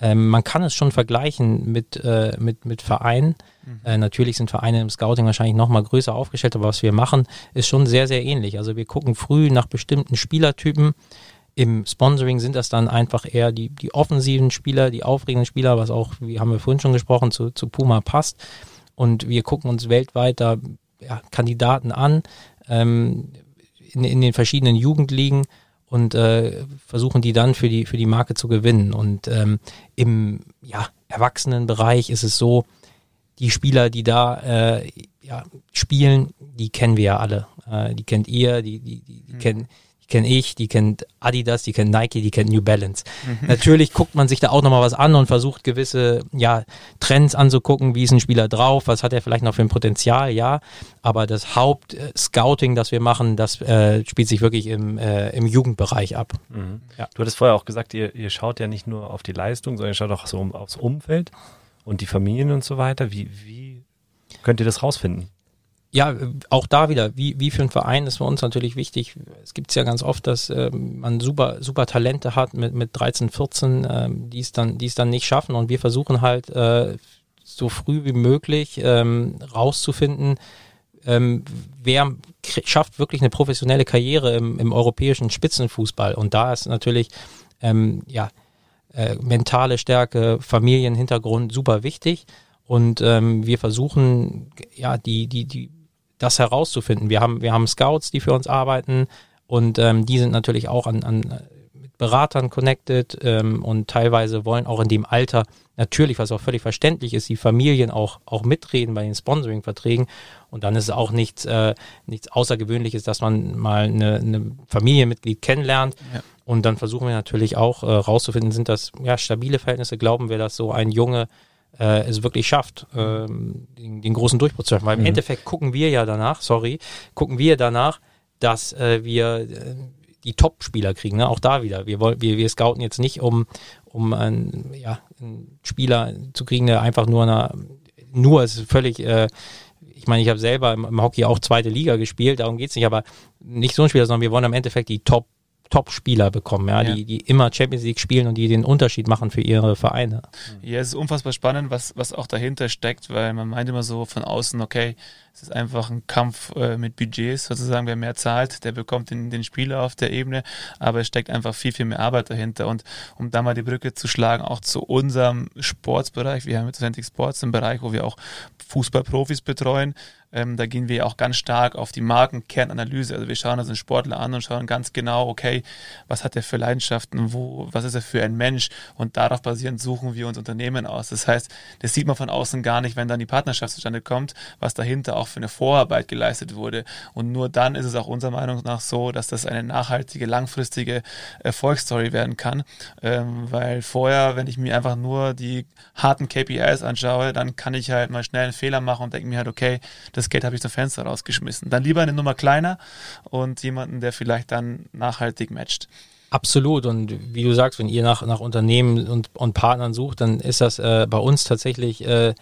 ähm, man kann es schon vergleichen mit, äh, mit, mit Vereinen. Mhm. Äh, natürlich sind Vereine im Scouting wahrscheinlich noch mal größer aufgestellt, aber was wir machen, ist schon sehr, sehr ähnlich. Also wir gucken früh nach bestimmten Spielertypen. Im Sponsoring sind das dann einfach eher die, die offensiven Spieler, die aufregenden Spieler, was auch, wie haben wir vorhin schon gesprochen, zu, zu Puma passt. Und wir gucken uns weltweit da ja, Kandidaten an ähm, in, in den verschiedenen Jugendligen und äh, versuchen die dann für die für die Marke zu gewinnen. Und ähm, im ja, Erwachsenenbereich ist es so, die Spieler, die da äh, ja, spielen, die kennen wir ja alle. Äh, die kennt ihr, die, die, die, die mhm. kennen kenne ich, die kennt Adidas, die kennt Nike, die kennt New Balance. Mhm. Natürlich guckt man sich da auch nochmal was an und versucht gewisse ja, Trends anzugucken, wie ist ein Spieler drauf, was hat er vielleicht noch für ein Potenzial, ja. Aber das Haupt-Scouting, das wir machen, das äh, spielt sich wirklich im, äh, im Jugendbereich ab. Mhm. Ja. Du hattest vorher auch gesagt, ihr, ihr schaut ja nicht nur auf die Leistung, sondern ihr schaut auch so aufs Umfeld und die Familien und so weiter. Wie, wie könnt ihr das rausfinden? Ja, auch da wieder, wie, wie für einen Verein ist für uns natürlich wichtig. Es gibt ja ganz oft, dass äh, man super, super Talente hat mit, mit 13, 14, äh, die es dann, die es dann nicht schaffen. Und wir versuchen halt äh, so früh wie möglich ähm, rauszufinden, ähm, wer schafft wirklich eine professionelle Karriere im, im europäischen Spitzenfußball. Und da ist natürlich ähm, ja, äh, mentale Stärke, Familienhintergrund super wichtig. Und ähm, wir versuchen, ja, die, die, die das herauszufinden. Wir haben, wir haben Scouts, die für uns arbeiten und ähm, die sind natürlich auch an, an mit Beratern connected ähm, und teilweise wollen auch in dem Alter natürlich, was auch völlig verständlich ist, die Familien auch, auch mitreden bei den Sponsoring-Verträgen. Und dann ist es auch nichts, äh, nichts Außergewöhnliches, dass man mal eine, eine Familienmitglied kennenlernt. Ja. Und dann versuchen wir natürlich auch äh, rauszufinden, sind das ja stabile Verhältnisse, glauben wir, dass so ein Junge äh, es wirklich schafft, ähm, den, den, großen Durchbruch zu schaffen. Weil im mhm. Endeffekt gucken wir ja danach, sorry, gucken wir danach, dass äh, wir äh, die Top-Spieler kriegen. Ne? Auch da wieder. Wir, wollen, wir, wir scouten jetzt nicht, um, um einen, ja, einen Spieler zu kriegen, der einfach nur einer, nur, ist völlig, äh, ich meine, ich habe selber im, im, Hockey auch zweite Liga gespielt, darum geht es nicht, aber nicht so ein Spieler, sondern wir wollen im Endeffekt die Top Top-Spieler bekommen, ja, ja, Die, die immer Champions League spielen und die den Unterschied machen für ihre Vereine. Ja, es ist unfassbar spannend, was, was auch dahinter steckt, weil man meint immer so von außen, okay, es ist einfach ein Kampf äh, mit Budgets, sozusagen, wer mehr zahlt, der bekommt den, den Spieler auf der Ebene, aber es steckt einfach viel, viel mehr Arbeit dahinter. Und um da mal die Brücke zu schlagen, auch zu unserem Sportsbereich, wir haben jetzt Atlantic Sports im Bereich, wo wir auch Fußballprofis betreuen, ähm, da gehen wir auch ganz stark auf die Markenkernanalyse. Also wir schauen uns einen Sportler an und schauen ganz genau, okay, was hat er für Leidenschaften, wo, was ist er für ein Mensch? Und darauf basierend suchen wir uns Unternehmen aus. Das heißt, das sieht man von außen gar nicht, wenn dann die Partnerschaft zustande kommt, was dahinter auch für eine Vorarbeit geleistet wurde. Und nur dann ist es auch unserer Meinung nach so, dass das eine nachhaltige, langfristige Erfolgsstory werden kann. Ähm, weil vorher, wenn ich mir einfach nur die harten KPIs anschaue, dann kann ich halt mal schnell einen Fehler machen und denke mir halt, okay, das Geld habe ich zum Fenster rausgeschmissen. Dann lieber eine Nummer kleiner und jemanden, der vielleicht dann nachhaltig matcht. Absolut. Und wie du sagst, wenn ihr nach, nach Unternehmen und, und Partnern sucht, dann ist das äh, bei uns tatsächlich, äh,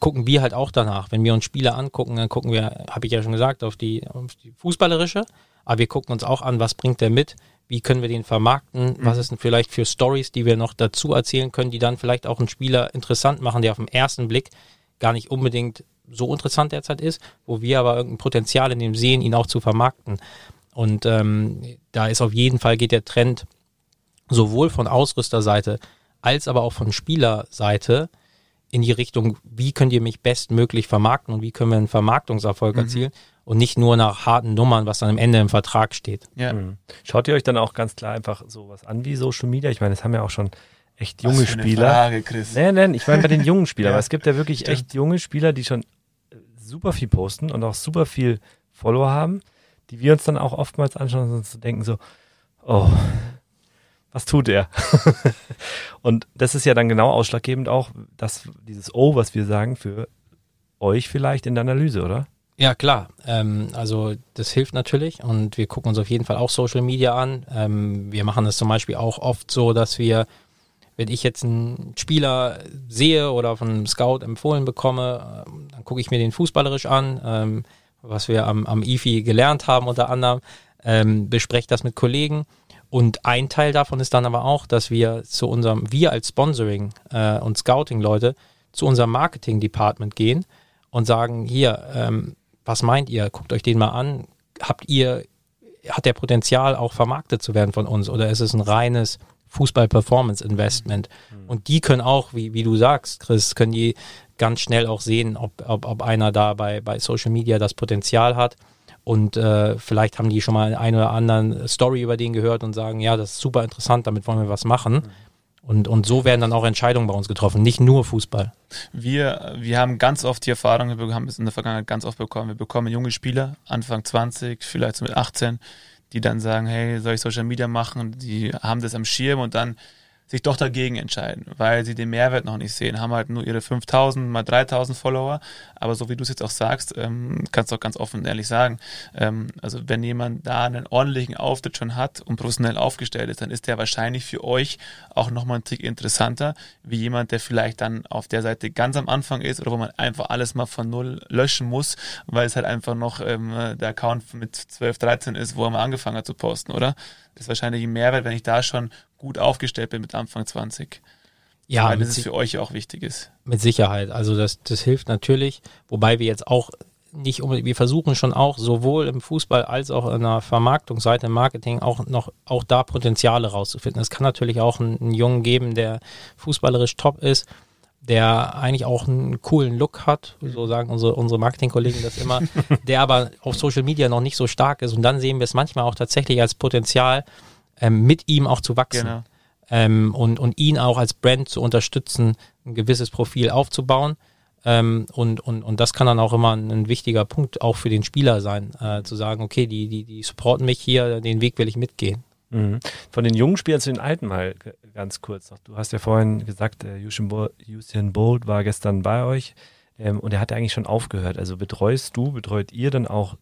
gucken wir halt auch danach. Wenn wir uns Spiele angucken, dann gucken wir, habe ich ja schon gesagt, auf die, auf die fußballerische, aber wir gucken uns auch an, was bringt der mit, wie können wir den vermarkten, mhm. was ist denn vielleicht für Stories, die wir noch dazu erzählen können, die dann vielleicht auch einen Spieler interessant machen, der auf den ersten Blick gar nicht unbedingt so interessant derzeit ist, wo wir aber irgendein Potenzial in dem sehen, ihn auch zu vermarkten. Und ähm, da ist auf jeden Fall geht der Trend sowohl von Ausrüsterseite als aber auch von Spielerseite in die Richtung, wie könnt ihr mich bestmöglich vermarkten und wie können wir einen Vermarktungserfolg mhm. erzielen und nicht nur nach harten Nummern, was dann am Ende im Vertrag steht. Ja. Mhm. Schaut ihr euch dann auch ganz klar einfach sowas an wie Social Media? Ich meine, das haben ja auch schon echt junge Was für Spieler. Frage, Chris. Nee, nee, ich meine bei den jungen Spielern, ja, aber es gibt ja wirklich stimmt. echt junge Spieler, die schon äh, super viel posten und auch super viel Follower haben, die wir uns dann auch oftmals anschauen und uns denken so, oh, was tut er? und das ist ja dann genau ausschlaggebend auch, dass dieses O, was wir sagen, für euch vielleicht in der Analyse, oder? Ja, klar. Ähm, also das hilft natürlich und wir gucken uns auf jeden Fall auch Social Media an. Ähm, wir machen das zum Beispiel auch oft so, dass wir wenn ich jetzt einen Spieler sehe oder von einem Scout empfohlen bekomme, ähm, dann gucke ich mir den fußballerisch an, ähm, was wir am, am IFI gelernt haben unter anderem, ähm, bespreche das mit Kollegen. Und ein Teil davon ist dann aber auch, dass wir zu unserem, wir als Sponsoring äh, und Scouting-Leute zu unserem Marketing-Department gehen und sagen, hier, ähm, was meint ihr? Guckt euch den mal an. Habt ihr, hat der Potenzial auch vermarktet zu werden von uns oder ist es ein reines Fußball-Performance-Investment? Mhm. Und die können auch, wie, wie du sagst, Chris, können die ganz schnell auch sehen, ob, ob, ob einer da bei, bei Social Media das Potenzial hat. Und äh, vielleicht haben die schon mal eine oder anderen Story über den gehört und sagen, ja, das ist super interessant, damit wollen wir was machen. Mhm. Und, und so werden dann auch Entscheidungen bei uns getroffen, nicht nur Fußball. Wir, wir haben ganz oft die Erfahrung, wir haben es in der Vergangenheit ganz oft bekommen, wir bekommen junge Spieler, Anfang 20, vielleicht so mit 18, die dann sagen, hey, soll ich Social Media machen? Die haben das am Schirm und dann sich doch dagegen entscheiden, weil sie den Mehrwert noch nicht sehen, haben halt nur ihre 5000 mal 3000 Follower, aber so wie du es jetzt auch sagst, ähm, kannst du auch ganz offen und ehrlich sagen, ähm, also wenn jemand da einen ordentlichen Auftritt schon hat und professionell aufgestellt ist, dann ist der wahrscheinlich für euch auch nochmal ein Tick interessanter, wie jemand, der vielleicht dann auf der Seite ganz am Anfang ist oder wo man einfach alles mal von null löschen muss, weil es halt einfach noch ähm, der Account mit 12, 13 ist, wo er mal angefangen hat zu posten, oder? Das ist wahrscheinlich ein Mehrwert, wenn ich da schon gut aufgestellt bin mit Anfang 20. Ja, weil das für euch auch wichtig ist. Mit Sicherheit. Also das, das hilft natürlich, wobei wir jetzt auch nicht unbedingt, wir versuchen schon auch sowohl im Fußball als auch in der Vermarktungsseite im Marketing auch noch auch da Potenziale rauszufinden. Es kann natürlich auch einen, einen Jungen geben, der fußballerisch top ist, der eigentlich auch einen coolen Look hat, so sagen unsere, unsere Marketingkollegen das immer, der aber auf Social Media noch nicht so stark ist. Und dann sehen wir es manchmal auch tatsächlich als Potenzial, ähm, mit ihm auch zu wachsen. Genau. Ähm, und, und ihn auch als Brand zu unterstützen, ein gewisses Profil aufzubauen. Ähm, und, und, und das kann dann auch immer ein, ein wichtiger Punkt auch für den Spieler sein, äh, zu sagen, okay, die, die, die supporten mich hier, den Weg will ich mitgehen. Mhm. Von den jungen Spielern zu den alten mal ganz kurz noch. Du hast ja vorhin gesagt, äh, Usain Bolt war gestern bei euch ähm, und er hat ja eigentlich schon aufgehört. Also betreust du, betreut ihr dann auch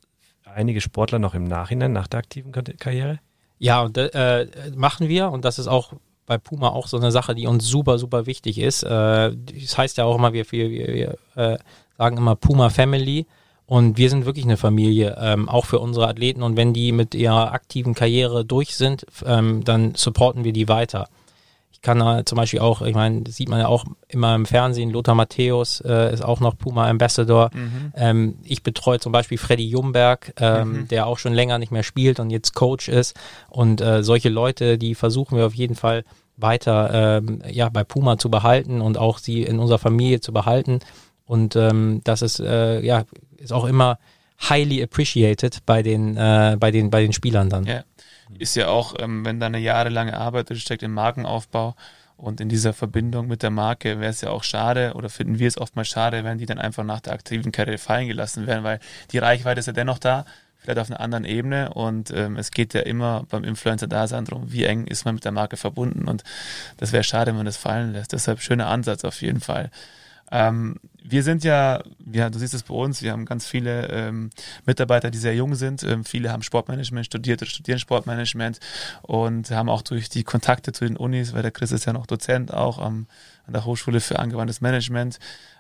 einige Sportler noch im Nachhinein, nach der aktiven Karriere? Ja, und, äh, machen wir. Und das ist auch bei Puma auch so eine Sache, die uns super, super wichtig ist. Äh, das heißt ja auch immer, wir, wir, wir äh, sagen immer Puma Family. Und wir sind wirklich eine Familie, ähm, auch für unsere Athleten. Und wenn die mit ihrer aktiven Karriere durch sind, ähm, dann supporten wir die weiter kann da zum Beispiel auch, ich meine, sieht man ja auch immer im Fernsehen, Lothar Matthäus äh, ist auch noch Puma Ambassador. Mhm. Ähm, ich betreue zum Beispiel Freddy Jumberg, ähm, mhm. der auch schon länger nicht mehr spielt und jetzt Coach ist. Und äh, solche Leute, die versuchen wir auf jeden Fall weiter ähm, ja, bei Puma zu behalten und auch sie in unserer Familie zu behalten. Und ähm, das ist äh, ja ist auch immer highly appreciated bei den äh, bei den bei den Spielern dann. Ja ist ja auch, ähm, wenn da eine jahrelange Arbeit steckt im Markenaufbau und in dieser Verbindung mit der Marke, wäre es ja auch schade oder finden wir es oftmals schade, wenn die dann einfach nach der aktiven Karriere fallen gelassen werden, weil die Reichweite ist ja dennoch da, vielleicht auf einer anderen Ebene und ähm, es geht ja immer beim Influencer-Dasein darum, wie eng ist man mit der Marke verbunden und das wäre schade, wenn man das fallen lässt. Deshalb schöner Ansatz auf jeden Fall. Ähm, wir sind ja, ja, du siehst es bei uns, wir haben ganz viele ähm, Mitarbeiter, die sehr jung sind. Ähm, viele haben Sportmanagement studiert oder studieren Sportmanagement und haben auch durch die Kontakte zu den Unis, weil der Chris ist ja noch Dozent auch am, an der Hochschule für angewandtes Management,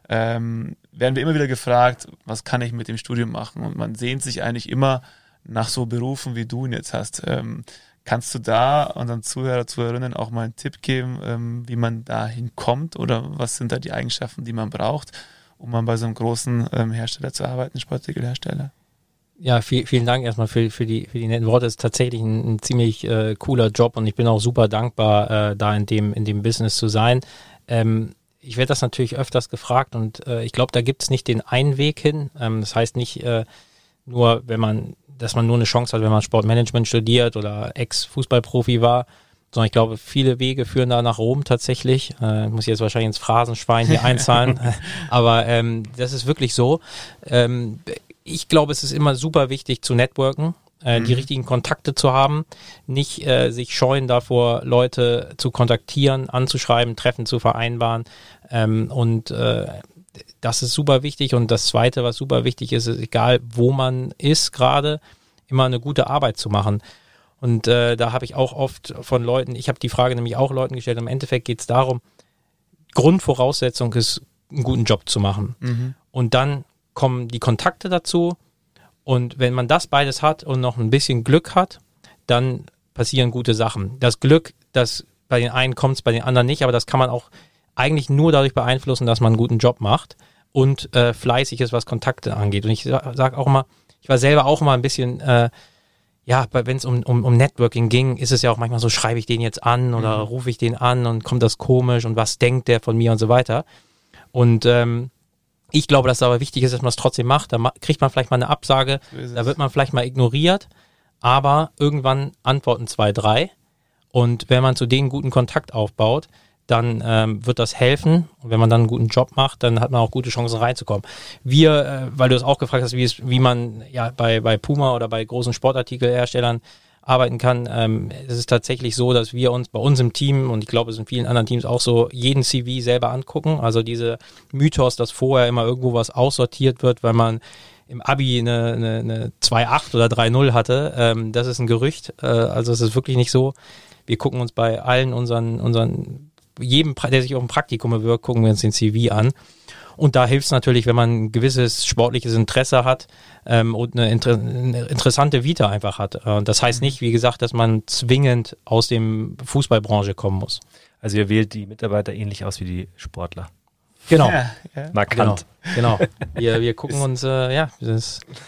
ähm, werden wir immer wieder gefragt, was kann ich mit dem Studium machen? Und man sehnt sich eigentlich immer nach so Berufen, wie du ihn jetzt hast. Ähm, Kannst du da unseren Zuhörer, Zuhörerinnen auch mal einen Tipp geben, ähm, wie man da hinkommt oder was sind da die Eigenschaften, die man braucht, um mal bei so einem großen ähm, Hersteller zu arbeiten, Sportartikelhersteller? Ja, viel, vielen Dank erstmal für, für, die, für die netten Worte. Es ist tatsächlich ein, ein ziemlich äh, cooler Job und ich bin auch super dankbar, äh, da in dem, in dem Business zu sein. Ähm, ich werde das natürlich öfters gefragt und äh, ich glaube, da gibt es nicht den einen Weg hin. Ähm, das heißt nicht äh, nur, wenn man dass man nur eine Chance hat, wenn man Sportmanagement studiert oder Ex-Fußballprofi war, sondern ich glaube, viele Wege führen da nach Rom tatsächlich. Äh, muss ich jetzt wahrscheinlich ins Phrasenschwein hier einzahlen, aber ähm, das ist wirklich so. Ähm, ich glaube, es ist immer super wichtig zu networken, äh, mhm. die richtigen Kontakte zu haben, nicht äh, sich scheuen davor, Leute zu kontaktieren, anzuschreiben, Treffen zu vereinbaren ähm, und äh, das ist super wichtig. Und das Zweite, was super wichtig ist, ist, egal wo man ist gerade, immer eine gute Arbeit zu machen. Und äh, da habe ich auch oft von Leuten, ich habe die Frage nämlich auch Leuten gestellt, im Endeffekt geht es darum, Grundvoraussetzung ist, einen guten Job zu machen. Mhm. Und dann kommen die Kontakte dazu. Und wenn man das beides hat und noch ein bisschen Glück hat, dann passieren gute Sachen. Das Glück, das bei den einen kommt es, bei den anderen nicht, aber das kann man auch eigentlich nur dadurch beeinflussen, dass man einen guten Job macht und äh, fleißig ist, was Kontakte angeht. Und ich sa- sag auch immer, ich war selber auch immer ein bisschen, äh, ja, wenn es um, um, um Networking ging, ist es ja auch manchmal so, schreibe ich den jetzt an oder rufe ich den an und kommt das komisch und was denkt der von mir und so weiter. Und ähm, ich glaube, dass es aber wichtig ist, dass man es trotzdem macht. Da ma- kriegt man vielleicht mal eine Absage, So da wird man vielleicht mal ignoriert, aber irgendwann antworten zwei, drei. Und wenn man zu denen guten Kontakt aufbaut, dann ähm, wird das helfen. Und wenn man dann einen guten Job macht, dann hat man auch gute Chancen reinzukommen. Wir, äh, weil du es auch gefragt hast, wie, es, wie man ja bei, bei Puma oder bei großen Sportartikelherstellern arbeiten kann, ähm, es ist tatsächlich so, dass wir uns bei uns im Team und ich glaube, es in vielen anderen Teams auch so, jeden CV selber angucken. Also diese Mythos, dass vorher immer irgendwo was aussortiert wird, weil man im Abi eine, eine, eine 2,8 oder 3,0 hatte. Ähm, das ist ein Gerücht. Äh, also es ist wirklich nicht so. Wir gucken uns bei allen unseren, unseren jedem, der sich auf ein Praktikum bewirkt, gucken wir uns den CV an. Und da hilft es natürlich, wenn man ein gewisses sportliches Interesse hat ähm, und eine, inter eine interessante Vita einfach hat. Äh, Und das heißt nicht, wie gesagt, dass man zwingend aus dem Fußballbranche kommen muss. Also ihr wählt die Mitarbeiter ähnlich aus wie die Sportler. Genau. Ja, ja. Markant. Genau. Wir, wir gucken uns, äh, ja,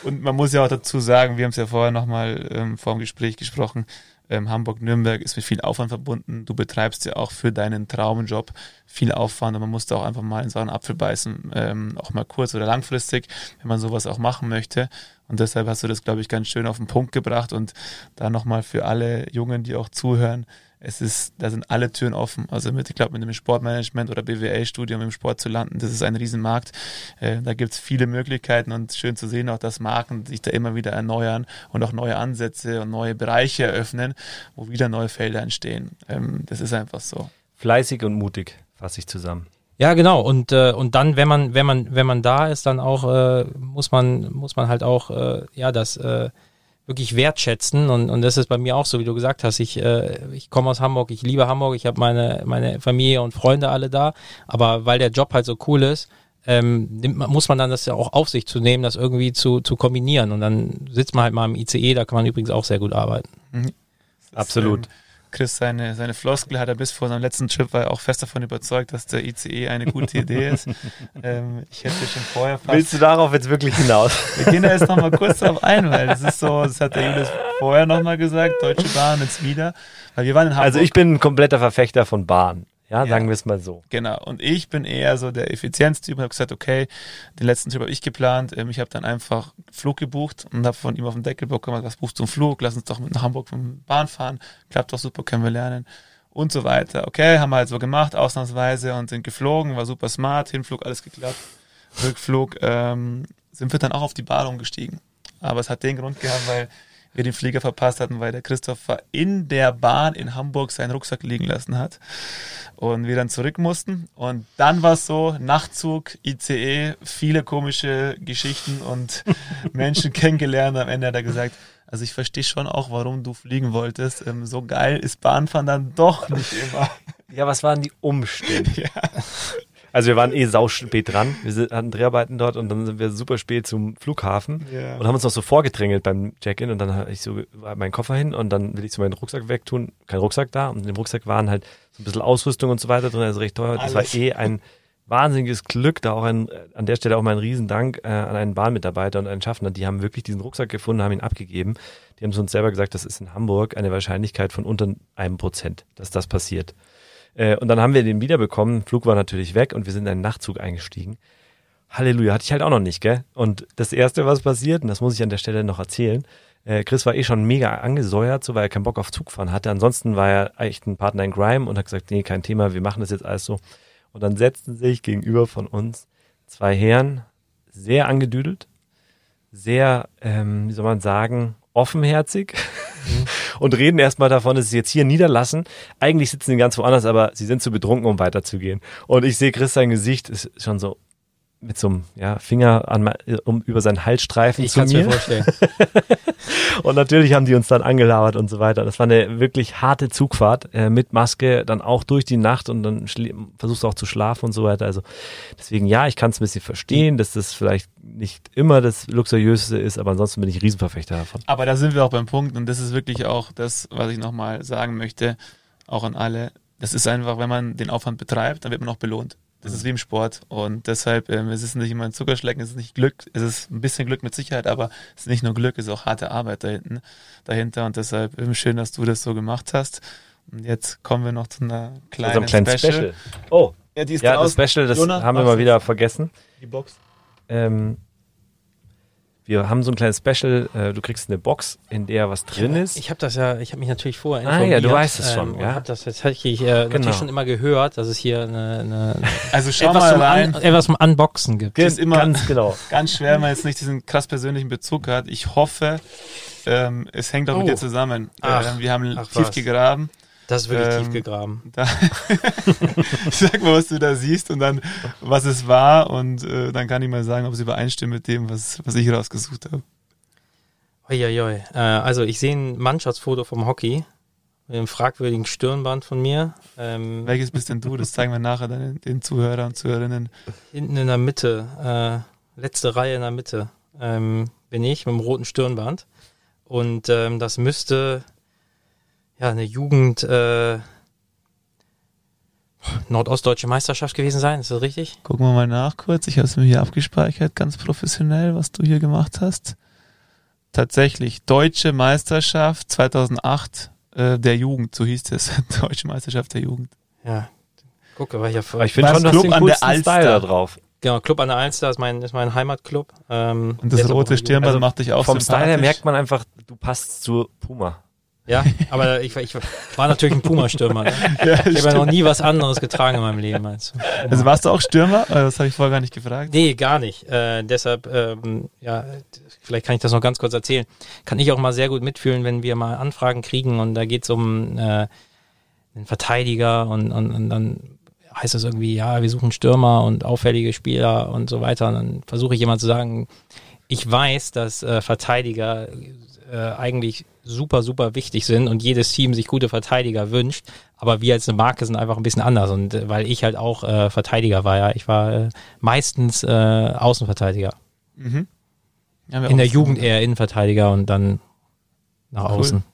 Und man muss ja auch dazu sagen, wir haben es ja vorher nochmal ähm, vor dem Gespräch gesprochen, ähm, Hamburg-Nürnberg ist mit viel Aufwand verbunden. Du betreibst ja auch für deinen Traumjob viel Aufwand und man muss da auch einfach mal in so einen Apfel beißen, ähm, auch mal kurz- oder langfristig, wenn man sowas auch machen möchte. Und deshalb hast du das, glaube ich, ganz schön auf den Punkt gebracht und da nochmal für alle Jungen, die auch zuhören, es ist, da sind alle Türen offen. Also mit, ich glaube, mit einem Sportmanagement oder BWL-Studium im Sport zu landen, das ist ein Riesenmarkt. Äh, da gibt es viele Möglichkeiten und schön zu sehen auch, dass Marken sich da immer wieder erneuern und auch neue Ansätze und neue Bereiche eröffnen, wo wieder neue Felder entstehen. Ähm, das ist einfach so. Fleißig und mutig, fasse ich zusammen. Ja, genau. Und, äh, und dann, wenn man, wenn man, wenn man da ist, dann auch, äh, muss man, muss man halt auch, äh, ja, das äh, wirklich wertschätzen. Und, und das ist bei mir auch so, wie du gesagt hast. Ich, äh, ich komme aus Hamburg, ich liebe Hamburg, ich habe meine, meine Familie und Freunde alle da. Aber weil der Job halt so cool ist, ähm, nimmt man, muss man dann das ja auch auf sich zu nehmen, das irgendwie zu, zu kombinieren. Und dann sitzt man halt mal im ICE, da kann man übrigens auch sehr gut arbeiten. Das, Absolut. ähm, Chris, seine, seine Floskel hat er bis vor seinem letzten Trip, war auch fest davon überzeugt, dass der ICE eine gute Idee ist. ähm, ich hätte schon vorher fast Willst du darauf jetzt wirklich hinaus? Wir gehen da jetzt nochmal kurz drauf ein, weil das ist so, das hat der Julius vorher nochmal gesagt, Deutsche Bahn jetzt wieder. Weil wir waren in Hamburg. Also ich bin ein kompletter Verfechter von Bahn. Ja, Ja. sagen wir es mal so. Genau. Und ich bin eher so der Effizienztyp und habe gesagt, okay, den letzten Trip habe ich geplant. Ähm, Ich habe dann einfach Flug gebucht und habe von ihm auf den Deckel bekommen, was buchst du einen Flug? Lass uns doch mit nach Hamburg vom Bahn fahren. Klappt doch super, können wir lernen. Und so weiter. Okay, haben wir halt so gemacht, ausnahmsweise und sind geflogen, war super smart, Hinflug, alles geklappt. Rückflug ähm, sind wir dann auch auf die Bahn umgestiegen. Aber es hat den Grund gehabt, weil wir den Flieger verpasst hatten, weil der Christopher in der Bahn in Hamburg seinen Rucksack liegen lassen hat und wir dann zurück mussten. Und dann war es so, Nachtzug, ICE, viele komische Geschichten und Menschen kennengelernt. Am Ende hat er gesagt, also ich verstehe schon auch, warum du fliegen wolltest. Ähm, so geil ist Bahnfahren dann doch nicht immer. Ja, was waren die Umstände? Ja. Also wir waren eh sauspät dran. Wir sind, hatten Dreharbeiten dort und dann sind wir super spät zum Flughafen Ja. und haben uns noch so vorgedrängelt beim Check-in und dann habe ich so war mein Koffer hin und dann will ich so meinen Rucksack wegtun. Kein Rucksack da und in dem Rucksack waren halt so ein bisschen Ausrüstung und so weiter drin, also recht teuer. Das Alles. war eh ein wahnsinniges Glück, da auch ein, an der Stelle auch mal ein Riesendank äh, an einen Bahnmitarbeiter und einen Schaffner. Die haben wirklich diesen Rucksack gefunden, haben ihn abgegeben. Die haben es uns selber gesagt, das ist in Hamburg eine Wahrscheinlichkeit von unter einem Prozent, dass das passiert. Äh, und dann haben wir den wiederbekommen. Flug war natürlich weg und wir sind in einen Nachtzug eingestiegen. Halleluja, hatte ich halt auch noch nicht, gell? Und das Erste, was passiert, und das muss ich an der Stelle noch erzählen, äh, Chris war eh schon mega angesäuert, so weil er keinen Bock auf Zugfahren hatte. Ansonsten war er echt ein Partner in Grime und hat gesagt, nee, kein Thema, wir machen das jetzt alles so. Und dann setzten sich gegenüber von uns zwei Herren, sehr angedüdelt, sehr, ähm, wie soll man sagen, offenherzig und reden erstmal davon, dass sie jetzt hier niederlassen. Eigentlich sitzen sie ganz woanders, aber sie sind zu betrunken, um weiterzugehen. Und ich sehe Chris sein Gesicht ist schon so mit so einem ja, Finger an, um, über seinen Halsstreifen Ich zu mir. mir vorstellen. Und natürlich haben die uns dann angelabert und so weiter. Das war eine wirklich harte Zugfahrt äh, mit Maske, dann auch durch die Nacht und dann versuchst du auch zu schlafen und so weiter. Also deswegen ja, ich kann es ein bisschen verstehen, dass das vielleicht nicht immer das luxuriöseste ist, aber ansonsten bin ich Riesenverfechter davon. Aber da sind wir auch beim Punkt und das ist wirklich auch das, was ich nochmal sagen möchte, auch an alle. Das ist einfach, wenn man den Aufwand betreibt, dann wird man auch belohnt. Das ist wie im Sport und deshalb, ähm, es ist nicht immer ein Zuckerschlecken, es ist nicht Glück, es ist ein bisschen Glück mit Sicherheit, aber es ist nicht nur Glück, es ist auch harte Arbeit da hinten, dahinter und deshalb ähm, schön, dass du das so gemacht hast. Und jetzt kommen wir noch zu einer kleinen, kleinen Special. Special. Oh, Ja, die ist ja, das draußen. Special, das Jonah, haben wir mal wieder vergessen. Die Box. Ähm, wir haben so ein kleines Special. Äh, du kriegst eine Box, in der was drin ist. Ich habe das ja, ich habe mich natürlich vorher Ah, informiert. ja, du weißt es schon, ähm, ja. Habe das tatsächlich äh, Genau. natürlich schon immer gehört, dass es hier eine, eine Also schau etwas, mal zum rein. An, etwas zum Unboxen gibt. ist immer- ganz genau. Ganz schwer, wenn man jetzt nicht diesen krass persönlichen Bezug hat. Ich hoffe, ähm, es hängt auch mit Oh. dir zusammen. Ach, äh, wir haben ach tief was. gegraben. Das ist wirklich Ähm, tief gegraben. Da Sag mal, was du da siehst und dann, was es war. Und äh, dann kann ich mal sagen, ob es übereinstimmt mit dem, was, was ich rausgesucht habe. Uiuiui. Äh, also ich sehe ein Mannschaftsfoto vom Hockey mit einem fragwürdigen Stirnband von mir. Ähm, Welches bist denn du? Das zeigen wir nachher dann den Zuhörer und Zuhörerinnen. hinten in der Mitte, äh, letzte Reihe in der Mitte, ähm, bin ich mit dem roten Stirnband. Und ähm, das müsste ja eine Jugend äh, Nordostdeutsche Meisterschaft gewesen sein, ist das richtig? Gucken wir mal nach kurz. Ich habe es mir hier abgespeichert, ganz professionell, was du hier gemacht hast. Tatsächlich, Deutsche Meisterschaft 2008 äh, der Jugend, so hieß es. Deutsche Meisterschaft der Jugend. Ja. Gucke, war ich ja Aber ich finde schon, du hast Club den an der coolsten Style Alster? da drauf. Genau, Club an der Alster ist mein, ist mein Heimatclub. Ähm, Und das rote aber- Stirnband also macht dich auch Vom Style her merkt man einfach, du passt zu Puma. Ja, aber ich, ich war natürlich ein Puma-Stürmer. Ne? Ja, Ich habe ja noch nie was anderes getragen in meinem Leben als Also warst du auch Stürmer? Äh, Das habe ich vorher gar nicht gefragt. Nee, gar nicht. Äh, deshalb, ähm, ja, vielleicht kann ich das noch ganz kurz erzählen. Kann ich auch mal sehr gut mitfühlen, wenn wir mal Anfragen kriegen und da geht es um äh, einen Verteidiger und, und, und dann heißt es irgendwie, ja, wir suchen Stürmer und auffällige Spieler und so weiter. Und dann versuche ich jemand zu sagen, ich weiß, dass äh, Verteidiger äh, eigentlich super, super wichtig sind und jedes Team sich gute Verteidiger wünscht. Aber wir als eine Marke sind einfach ein bisschen anders. Und äh, weil ich halt auch äh, Verteidiger war, ja, ich war äh, meistens Außenverteidiger. Mhm. Ja, In der. Jugend eher Innenverteidiger und dann nach Cool. außen.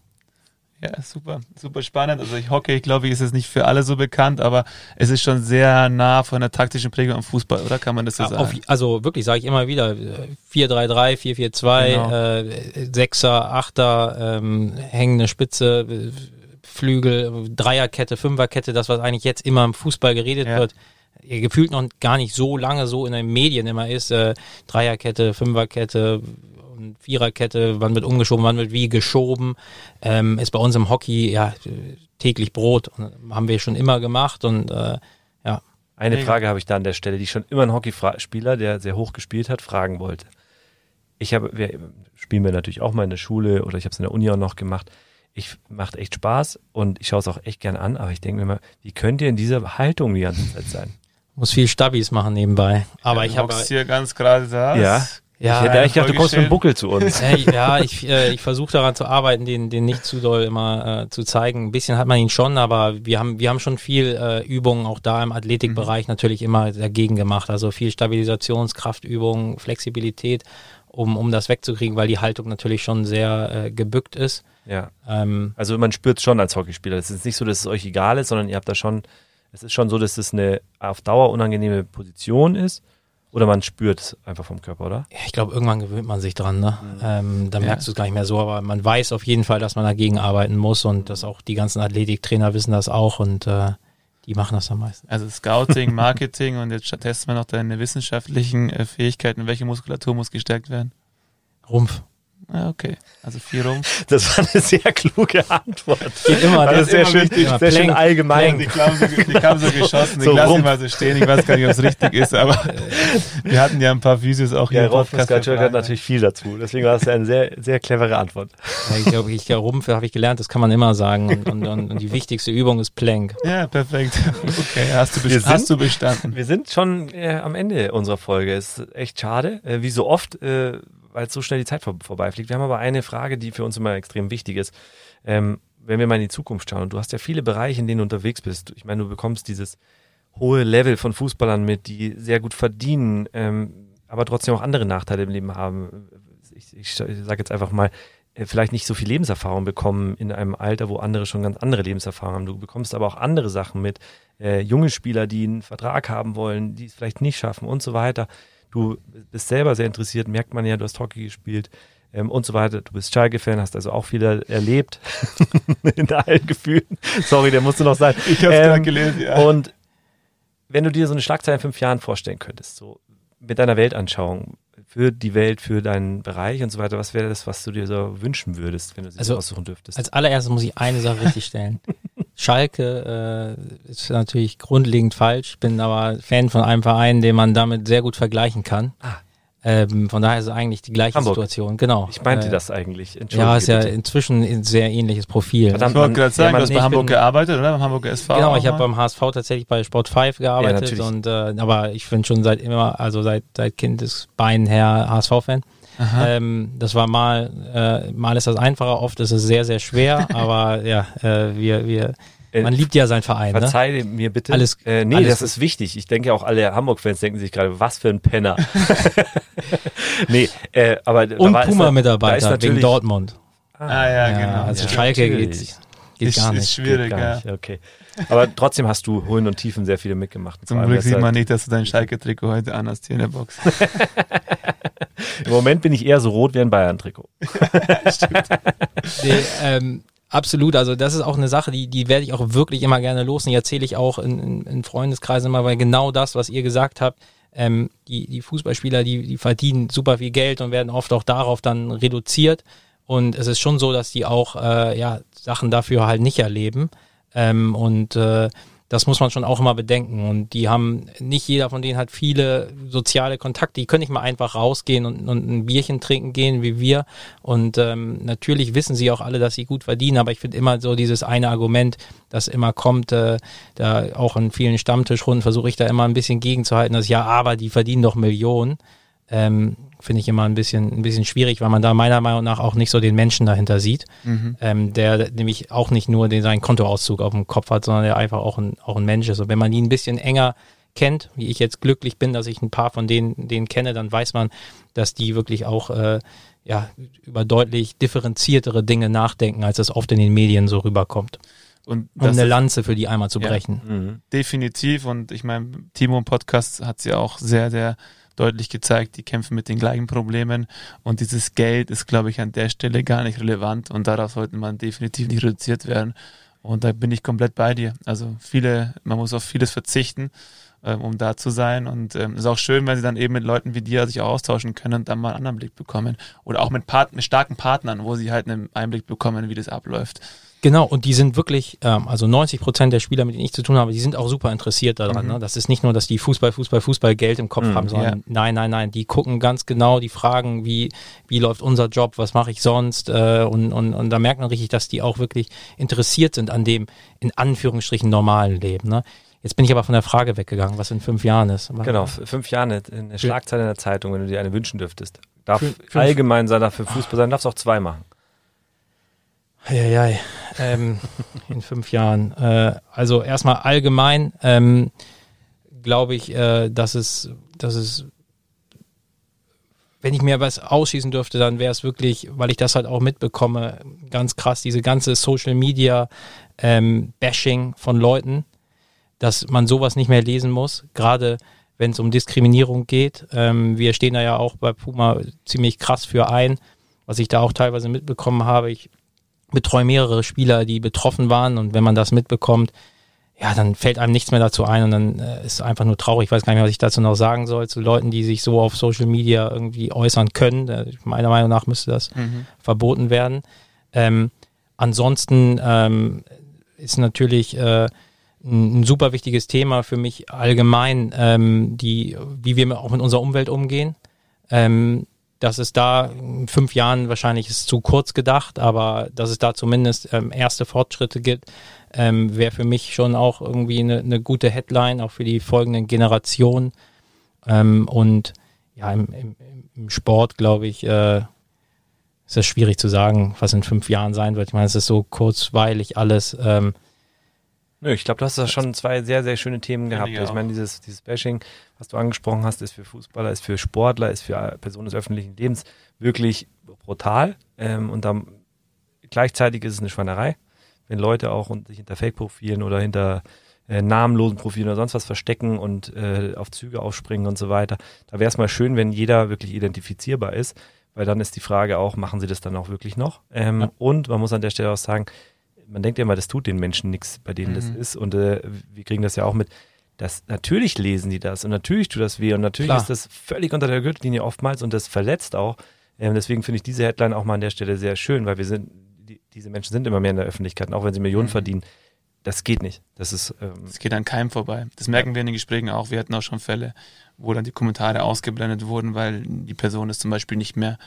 Ja, super, super spannend. Also ich Hockey, ich glaube, ist jetzt nicht für alle so bekannt, aber es ist schon sehr nah von der taktischen Prägung am Fußball, oder kann man das so Ja, sagen? auf, also wirklich, sage ich immer wieder, äh, 4-3-3, 4-4-2, Genau. äh, Sechser, Achter, ähm, hängende Spitze, Flügel, Dreierkette, Fünferkette, das, was eigentlich jetzt immer im Fußball geredet Ja. wird, gefühlt noch gar nicht so lange so in den Medien immer ist, äh, Dreierkette, Fünferkette Viererkette, wann wird umgeschoben, wann wird wie geschoben, ähm, ist bei uns im Hockey ja äh, täglich Brot und haben wir schon immer gemacht und äh, ja, Eine. Frage habe ich da an der Stelle, die schon immer ein Hockeyspieler, der sehr hoch gespielt hat, fragen wollte. Ich habe, wir spielen wir natürlich auch mal in der Schule oder ich habe es in der Uni auch noch gemacht. Ich macht echt Spaß und ich schaue es auch echt gern an, aber ich denke mir mal, wie könnt ihr in dieser Haltung die ganze Zeit sein? muss viel Stabis machen nebenbei. Aber ich Du habe hier ganz gerade da. Ja. Ja, ich hätte eigentlich gedacht, du kommst mit dem. Buckel zu uns. Ja, ich, äh, ich versuche daran zu arbeiten, den, den nicht zu doll immer äh, zu zeigen. Ein bisschen hat man ihn schon, aber wir haben, wir haben schon viel äh, Übungen auch da im Athletikbereich natürlich immer dagegen gemacht. Also viel Stabilisationskraftübungen, Flexibilität, um, um das wegzukriegen, weil die Haltung natürlich schon sehr äh, gebückt ist. Ja. Ähm, Also man spürt es schon als Hockeyspieler. Es ist nicht so, dass es euch egal ist, sondern ihr habt da schon, es ist schon so, dass es eine auf Dauer unangenehme Position ist. Oder man spürt es einfach vom Körper, oder? ja, ich glaube, irgendwann gewöhnt man sich dran. Ne? Ähm, dann Ja. merkst du es gar nicht mehr so, aber man weiß auf jeden Fall, dass man dagegen arbeiten muss und dass auch die ganzen Athletiktrainer wissen das auch und äh, die machen das am meisten. Also Scouting, Marketing und jetzt testen wir noch deine wissenschaftlichen äh, Fähigkeiten. Welche Muskulatur muss gestärkt werden? Rumpf. Ah, okay. Also vier rum. Das war eine sehr kluge Antwort. Geht immer, das der ist sehr immer schön, wichtig. Immer sehr schön Plank, allgemein. Die kamen so, die kamen so geschossen. So ich lasse rum. ihn mal so stehen. Ich weiß gar nicht, ob es richtig ist, aber wir hatten ja ein paar Physios auch hier Ja, im Rolf Podcast. Skatschuk hat natürlich viel dazu. Deswegen war es eine sehr, sehr clevere Antwort. Ja, ich glaube, ich glaube, Rumpf habe ich gelernt, das kann man immer sagen. Und, und, und, und die wichtigste Übung ist Plank. Ja, perfekt. Okay, hast du, best hast du bestanden. Wir sind schon äh, am Ende unserer Folge. Ist echt schade, äh, wie so oft, äh, weil so schnell die Zeit vor, vorbeifliegt. Wir haben aber eine Frage, die für uns immer extrem wichtig ist. Ähm, wenn wir mal in die Zukunft schauen, und du hast ja viele Bereiche, in denen du unterwegs bist. Ich meine, du bekommst dieses hohe Level von Fußballern mit, die sehr gut verdienen, ähm, aber trotzdem auch andere Nachteile im Leben haben. Ich, ich, sage jetzt einfach mal, äh, vielleicht nicht so viel Lebenserfahrung bekommen in einem Alter, wo andere schon ganz andere Lebenserfahrung haben. Du bekommst aber auch andere Sachen mit. Äh, junge Spieler, die einen Vertrag haben wollen, die es vielleicht nicht schaffen und so weiter. Du bist selber sehr interessiert, merkt man ja, du hast Hockey gespielt ähm, und so weiter. Du bist Schalke-Fan, hast also auch viel erlebt in allen Gefühlen. Sorry, der musste noch sein. Ich habe es Ähm, gerade gelesen, ja. Und wenn du dir so eine Schlagzeile in fünf Jahren vorstellen könntest, so mit deiner Weltanschauung für die Welt, für deinen Bereich und so weiter, was wäre das, was du dir so wünschen würdest, wenn du sie Also, aussuchen dürftest? Als allererstes muss ich eine Sache richtig stellen. Schalke äh, ist natürlich grundlegend falsch. Ich bin aber Fan von einem Verein, den man damit sehr gut vergleichen kann. Ah. Ähm, von daher ist es eigentlich die gleiche Hamburg. Situation. Genau. ich meinte Äh, das eigentlich. Ja, ist ja bitte. inzwischen ein sehr ähnliches Profil. Verdammt, ich wollte gerade sagen, ja, man- du hast nee, bei ich Hamburg bin- gearbeitet, oder? Beim Hamburger SV. Genau, ich habe beim HSV tatsächlich bei Sport 5 gearbeitet natürlich. und äh, aber ich bin schon seit immer, also seit seit Kindesbeinen her HSV-Fan. Ähm, das war mal, äh, mal ist das einfacher, oft ist es sehr, sehr schwer, aber ja, äh, wir, wir, Äh, man liebt ja seinen Verein. Ne? Verzeih mir bitte. Alles- äh, nee, alles das ist wichtig. Ich denke auch alle Hamburg-Fans denken sich gerade, was für ein Penner. nee, äh, aber Und ist Puma-Mitarbeiter ist wegen Dortmund. ah, ja, genau. also ja. Schalke natürlich. geht, geht ist, gar ist nicht. schwierig, Geht gar ja. okay. Aber trotzdem hast du Höhen und Tiefen sehr viele mitgemacht. Zum Glück sieht halt- man nicht, dass du dein Schalke-Trikot heute anhast hier in der Box. Im Moment bin ich eher so rot wie ein Bayern-Trikot. Nee, ähm, absolut, also das ist auch eine Sache, die, die werde ich auch wirklich immer gerne los und die erzähle ich auch in, in, in Freundeskreisen immer, weil genau das, was ihr gesagt habt, ähm, die, die Fußballspieler, die, die verdienen super viel Geld und werden oft auch darauf dann reduziert. Und es ist schon so, dass die auch äh, ja, Sachen dafür halt nicht erleben. Ähm, und äh, das muss man schon auch immer bedenken. Und die haben, nicht jeder von denen hat viele soziale Kontakte. Die können nicht mal einfach rausgehen und, und ein Bierchen trinken gehen wie wir. Und ähm, natürlich wissen sie auch alle, dass sie gut verdienen. Aber ich finde immer so dieses eine Argument, das immer kommt, äh, da auch in vielen Stammtischrunden versuche ich da immer ein bisschen gegenzuhalten, dass ja, aber die verdienen doch Millionen. Ähm, finde ich immer ein bisschen, ein bisschen schwierig, weil man da meiner Meinung nach auch nicht so den Menschen dahinter sieht, ähm, der nämlich auch nicht nur den, seinen Kontoauszug auf dem Kopf hat, sondern der einfach auch ein, auch ein Mensch ist. Und wenn man ihn ein bisschen enger kennt, wie ich jetzt glücklich bin, dass ich ein paar von denen, denen kenne, dann weiß man, dass die wirklich auch äh, ja, über deutlich differenziertere Dinge nachdenken, als es oft in den Medien so rüberkommt. Und Um das eine Lanze für die einmal zu Ja. brechen. Mhm. definitiv. Und ich meine, Timo im Podcast hat es ja auch sehr, sehr deutlich gezeigt, die kämpfen mit den gleichen Problemen. Und dieses Geld ist, glaube ich, an der Stelle gar nicht relevant. Und darauf sollte man definitiv nicht reduziert werden. Und da bin ich komplett bei dir. Also viele, man muss auf vieles verzichten, ähm, um da zu sein. Und ähm, es ist auch schön, wenn sie dann eben mit Leuten wie dir sich auch austauschen können und dann mal einen anderen Blick bekommen. Oder auch mit, Part mit starken Partnern, wo sie halt einen Einblick bekommen, wie das abläuft. Genau, und die sind wirklich, ähm, also 90 Prozent der Spieler, mit denen ich zu tun habe, die sind auch super interessiert daran. Mhm. Ne? Das ist nicht nur, dass die Fußball, Fußball, Fußball Geld im Kopf Mhm, haben, sondern ja. nein, nein, nein, die gucken ganz genau, die fragen, wie, wie läuft unser Job, was mache ich sonst? Äh, und, und, und da merkt man richtig, dass die auch wirklich interessiert sind an dem, in Anführungsstrichen, normalen Leben. Ne? Jetzt bin ich aber von der Frage weggegangen, was in fünf Jahren ist. Genau, f- fünf Jahre eine, Schlagzeile in der Zeitung, wenn du dir eine wünschen dürftest. Darf fünf- allgemein sein, darf für Fußball sein, darfst auch zwei machen. Eieiei. Ähm, in fünf Jahren. Äh, also erstmal allgemein ähm, glaube ich, äh, dass es, dass es, wenn ich mir was ausschießen dürfte, dann wäre es wirklich, weil ich das halt auch mitbekomme, ganz krass, diese ganze Social Media ähm, Bashing von Leuten, dass man sowas nicht mehr lesen muss, gerade wenn es um Diskriminierung geht. Ähm, wir stehen da ja auch bei Puma ziemlich krass für ein, was ich da auch teilweise mitbekommen habe. Ich betreue mehrere Spieler, die betroffen waren und wenn man das mitbekommt, ja, dann fällt einem nichts mehr dazu ein und dann äh, ist einfach nur traurig. Ich weiß gar nicht mehr, was ich dazu noch sagen soll, zu Leuten, die sich so auf Social Media irgendwie äußern können. Äh, meiner Meinung nach müsste das mhm. verboten werden. Ähm, ansonsten ähm, ist natürlich äh, ein, ein, super wichtiges Thema für mich allgemein, ähm, die, wie wir auch mit unserer Umwelt umgehen. Ähm, dass es da in fünf Jahren wahrscheinlich ist zu kurz gedacht, aber dass es da zumindest ähm, erste Fortschritte gibt, ähm, wäre für mich schon auch irgendwie eine, eine, gute Headline, auch für die folgenden Generationen. Ähm, und ja, im, im, im Sport, glaube ich, äh, ist es schwierig zu sagen, was in fünf Jahren sein wird. Ich meine, es ist so kurzweilig alles. Ähm, Nö, ich glaube, du hast da schon zwei sehr, sehr schöne Themen gehabt. Ich, ich meine, dieses, dieses Bashing, was du angesprochen hast, ist für Fußballer, ist für Sportler, ist für Personen des öffentlichen Lebens wirklich brutal. Ähm, und dann gleichzeitig ist es eine Schweinerei wenn Leute auch und sich hinter Fake-Profilen oder hinter äh, namenlosen Profilen oder sonst was verstecken und äh, auf Züge aufspringen und so weiter. Da wäre es mal schön, wenn jeder wirklich identifizierbar ist, weil dann ist die Frage auch, machen sie das dann auch wirklich noch? Ähm, ja. Und man muss an der Stelle auch sagen, man denkt ja immer, das tut den Menschen nichts, bei denen mhm. das ist. Und äh, wir kriegen das ja auch mit. dass natürlich lesen die das und natürlich tut das weh und natürlich Klar. ist das völlig unter der Gürtellinie oftmals und das verletzt auch. Ähm, deswegen finde ich diese Headline auch mal an der Stelle sehr schön, weil wir sind die, diese Menschen sind immer mehr in der Öffentlichkeit, und auch wenn sie Millionen mhm. verdienen. Das geht nicht. Das ist. Ähm, das geht an keinem vorbei. Das merken wir in den Gesprächen auch. Wir hatten auch schon Fälle, wo dann die Kommentare ausgeblendet wurden, weil die Person es zum Beispiel nicht mehr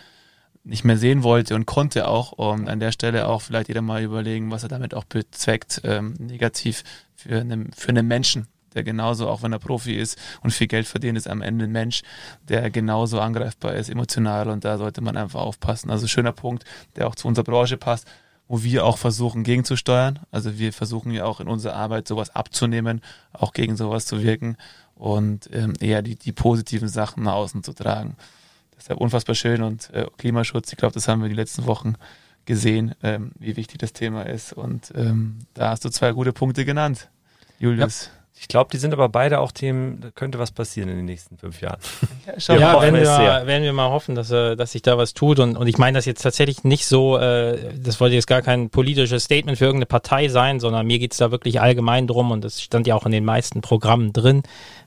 nicht mehr sehen wollte und konnte auch. Und an der Stelle auch vielleicht jeder mal überlegen, was er damit auch bezweckt, ähm, negativ für einen, für einen Menschen der genauso, auch wenn er Profi ist und viel Geld verdient, ist am Ende ein Mensch, der genauso angreifbar ist, emotional und da sollte man einfach aufpassen. Also schöner Punkt, der auch zu unserer Branche passt, wo wir auch versuchen gegenzusteuern. Also wir versuchen ja auch in unserer Arbeit sowas abzunehmen, auch gegen sowas zu wirken und ähm, eher die, die positiven Sachen nach außen zu tragen. Deshalb unfassbar schön und äh, Klimaschutz, ich glaube, das haben wir die letzten Wochen gesehen, ähm, wie wichtig das Thema ist. Und ähm, da hast du zwei gute Punkte genannt, Julius. Ja. Ich glaube, die sind aber beide auch Themen, da könnte was passieren in den nächsten fünf Jahren. Ja, ja werden, wir mal, werden wir mal hoffen, dass, äh, dass sich da was tut. Und, und ich meine das jetzt tatsächlich nicht so, äh, das wollte jetzt gar kein politisches Statement für irgendeine Partei sein, sondern mir geht es da wirklich allgemein drum und das stand ja auch in den meisten Programmen drin,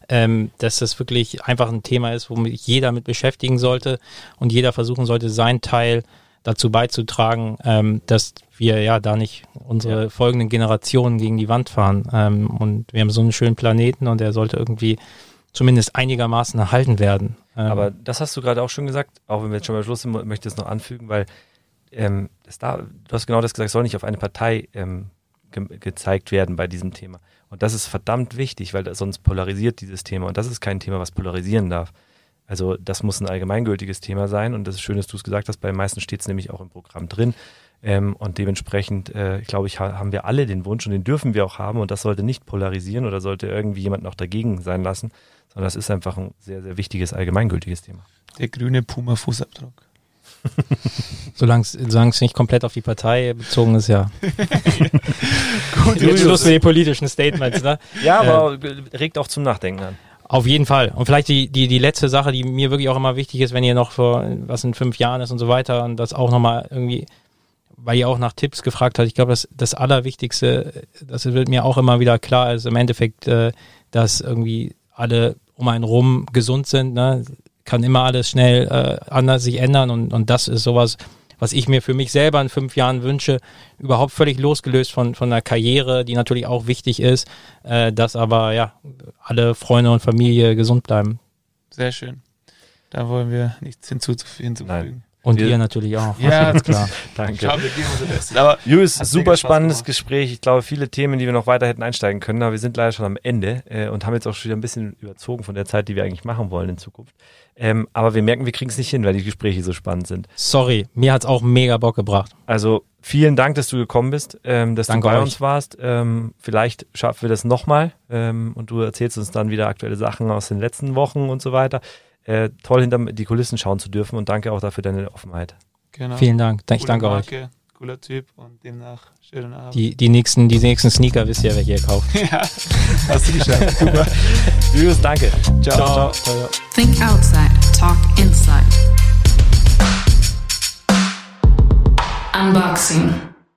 ähm, dass das wirklich einfach ein Thema ist, womit jeder mit beschäftigen sollte und jeder versuchen sollte, seinen Teil dazu beizutragen, ähm, dass wir ja da nicht unsere ja. folgenden Generationen gegen die Wand fahren. Ähm, und wir haben so einen schönen Planeten und der sollte irgendwie zumindest einigermaßen erhalten werden. Ähm, Aber das hast du gerade auch schon gesagt, auch wenn wir jetzt schon mal Schluss sind, möchte ich es noch anfügen, weil ähm, da, du hast genau das gesagt, soll nicht auf eine Partei ähm, ge gezeigt werden bei diesem Thema. Und das ist verdammt wichtig, weil sonst polarisiert dieses Thema. Und das ist kein Thema, was polarisieren darf. Also das muss ein allgemeingültiges Thema sein und das ist schön, dass du es gesagt hast. Bei den meisten steht es nämlich auch im Programm drin. Ähm, und dementsprechend, äh, glaube ich, ha haben wir alle den Wunsch und den dürfen wir auch haben und das sollte nicht polarisieren oder sollte irgendwie jemand noch dagegen sein lassen, sondern das ist einfach ein sehr, sehr wichtiges, allgemeingültiges Thema. Der grüne Puma-Fußabdruck. Solange es nicht komplett auf die Partei bezogen ist, ja. Gut, Jetzt Schluss mit den politischen Statements, ne? Ja, aber äh, regt auch zum Nachdenken an. Auf jeden Fall. Und vielleicht die, die, die letzte Sache, die mir wirklich auch immer wichtig ist, wenn ihr noch vor, was in fünf Jahren ist und so weiter und das auch nochmal irgendwie, weil ihr auch nach Tipps gefragt habt, ich glaube, das, das Allerwichtigste, das wird mir auch immer wieder klar, ist im Endeffekt, äh, dass irgendwie alle um einen rum gesund sind, ne? kann immer alles schnell äh, anders sich ändern und, und das ist sowas, was ich mir für mich selber in fünf Jahren wünsche, überhaupt völlig losgelöst von, von der Karriere, die natürlich auch wichtig ist, äh, dass aber ja alle Freunde und Familie gesund bleiben. Sehr schön. Da wollen wir nichts hinzuzufügen. Nein. Und ihr natürlich auch. Ja, ist klar. Danke. Glaube, wir geben unser Bestes. Aber Julius, super spannendes Gespräch. Ich glaube, viele Themen, die wir noch weiter hätten einsteigen können, aber wir sind leider schon am Ende äh, und haben jetzt auch schon wieder ein bisschen überzogen von der Zeit, die wir eigentlich machen wollen in Zukunft. Ähm, aber wir merken, wir kriegen es nicht hin, weil die Gespräche so spannend sind. Sorry, mir hat es auch mega Bock gebracht. Also vielen Dank, dass du gekommen bist, ähm, dass Danke du bei euch. uns warst. Ähm, vielleicht schaffen wir das nochmal ähm, und du erzählst uns dann wieder aktuelle Sachen aus den letzten Wochen und so weiter äh, toll hinter die Kulissen schauen zu dürfen und danke auch dafür deine Offenheit. Genau. Vielen Dank. Ich danke Marke, euch. Cooler Typ und demnach schönen Abend. Die, die, nächsten, die nächsten Sneaker wisst ihr, welche ihr kauft. ja, hast du geschafft. Super. Julius, danke. Ciao. Ciao. Ciao. Think outside, talk inside. Unboxing.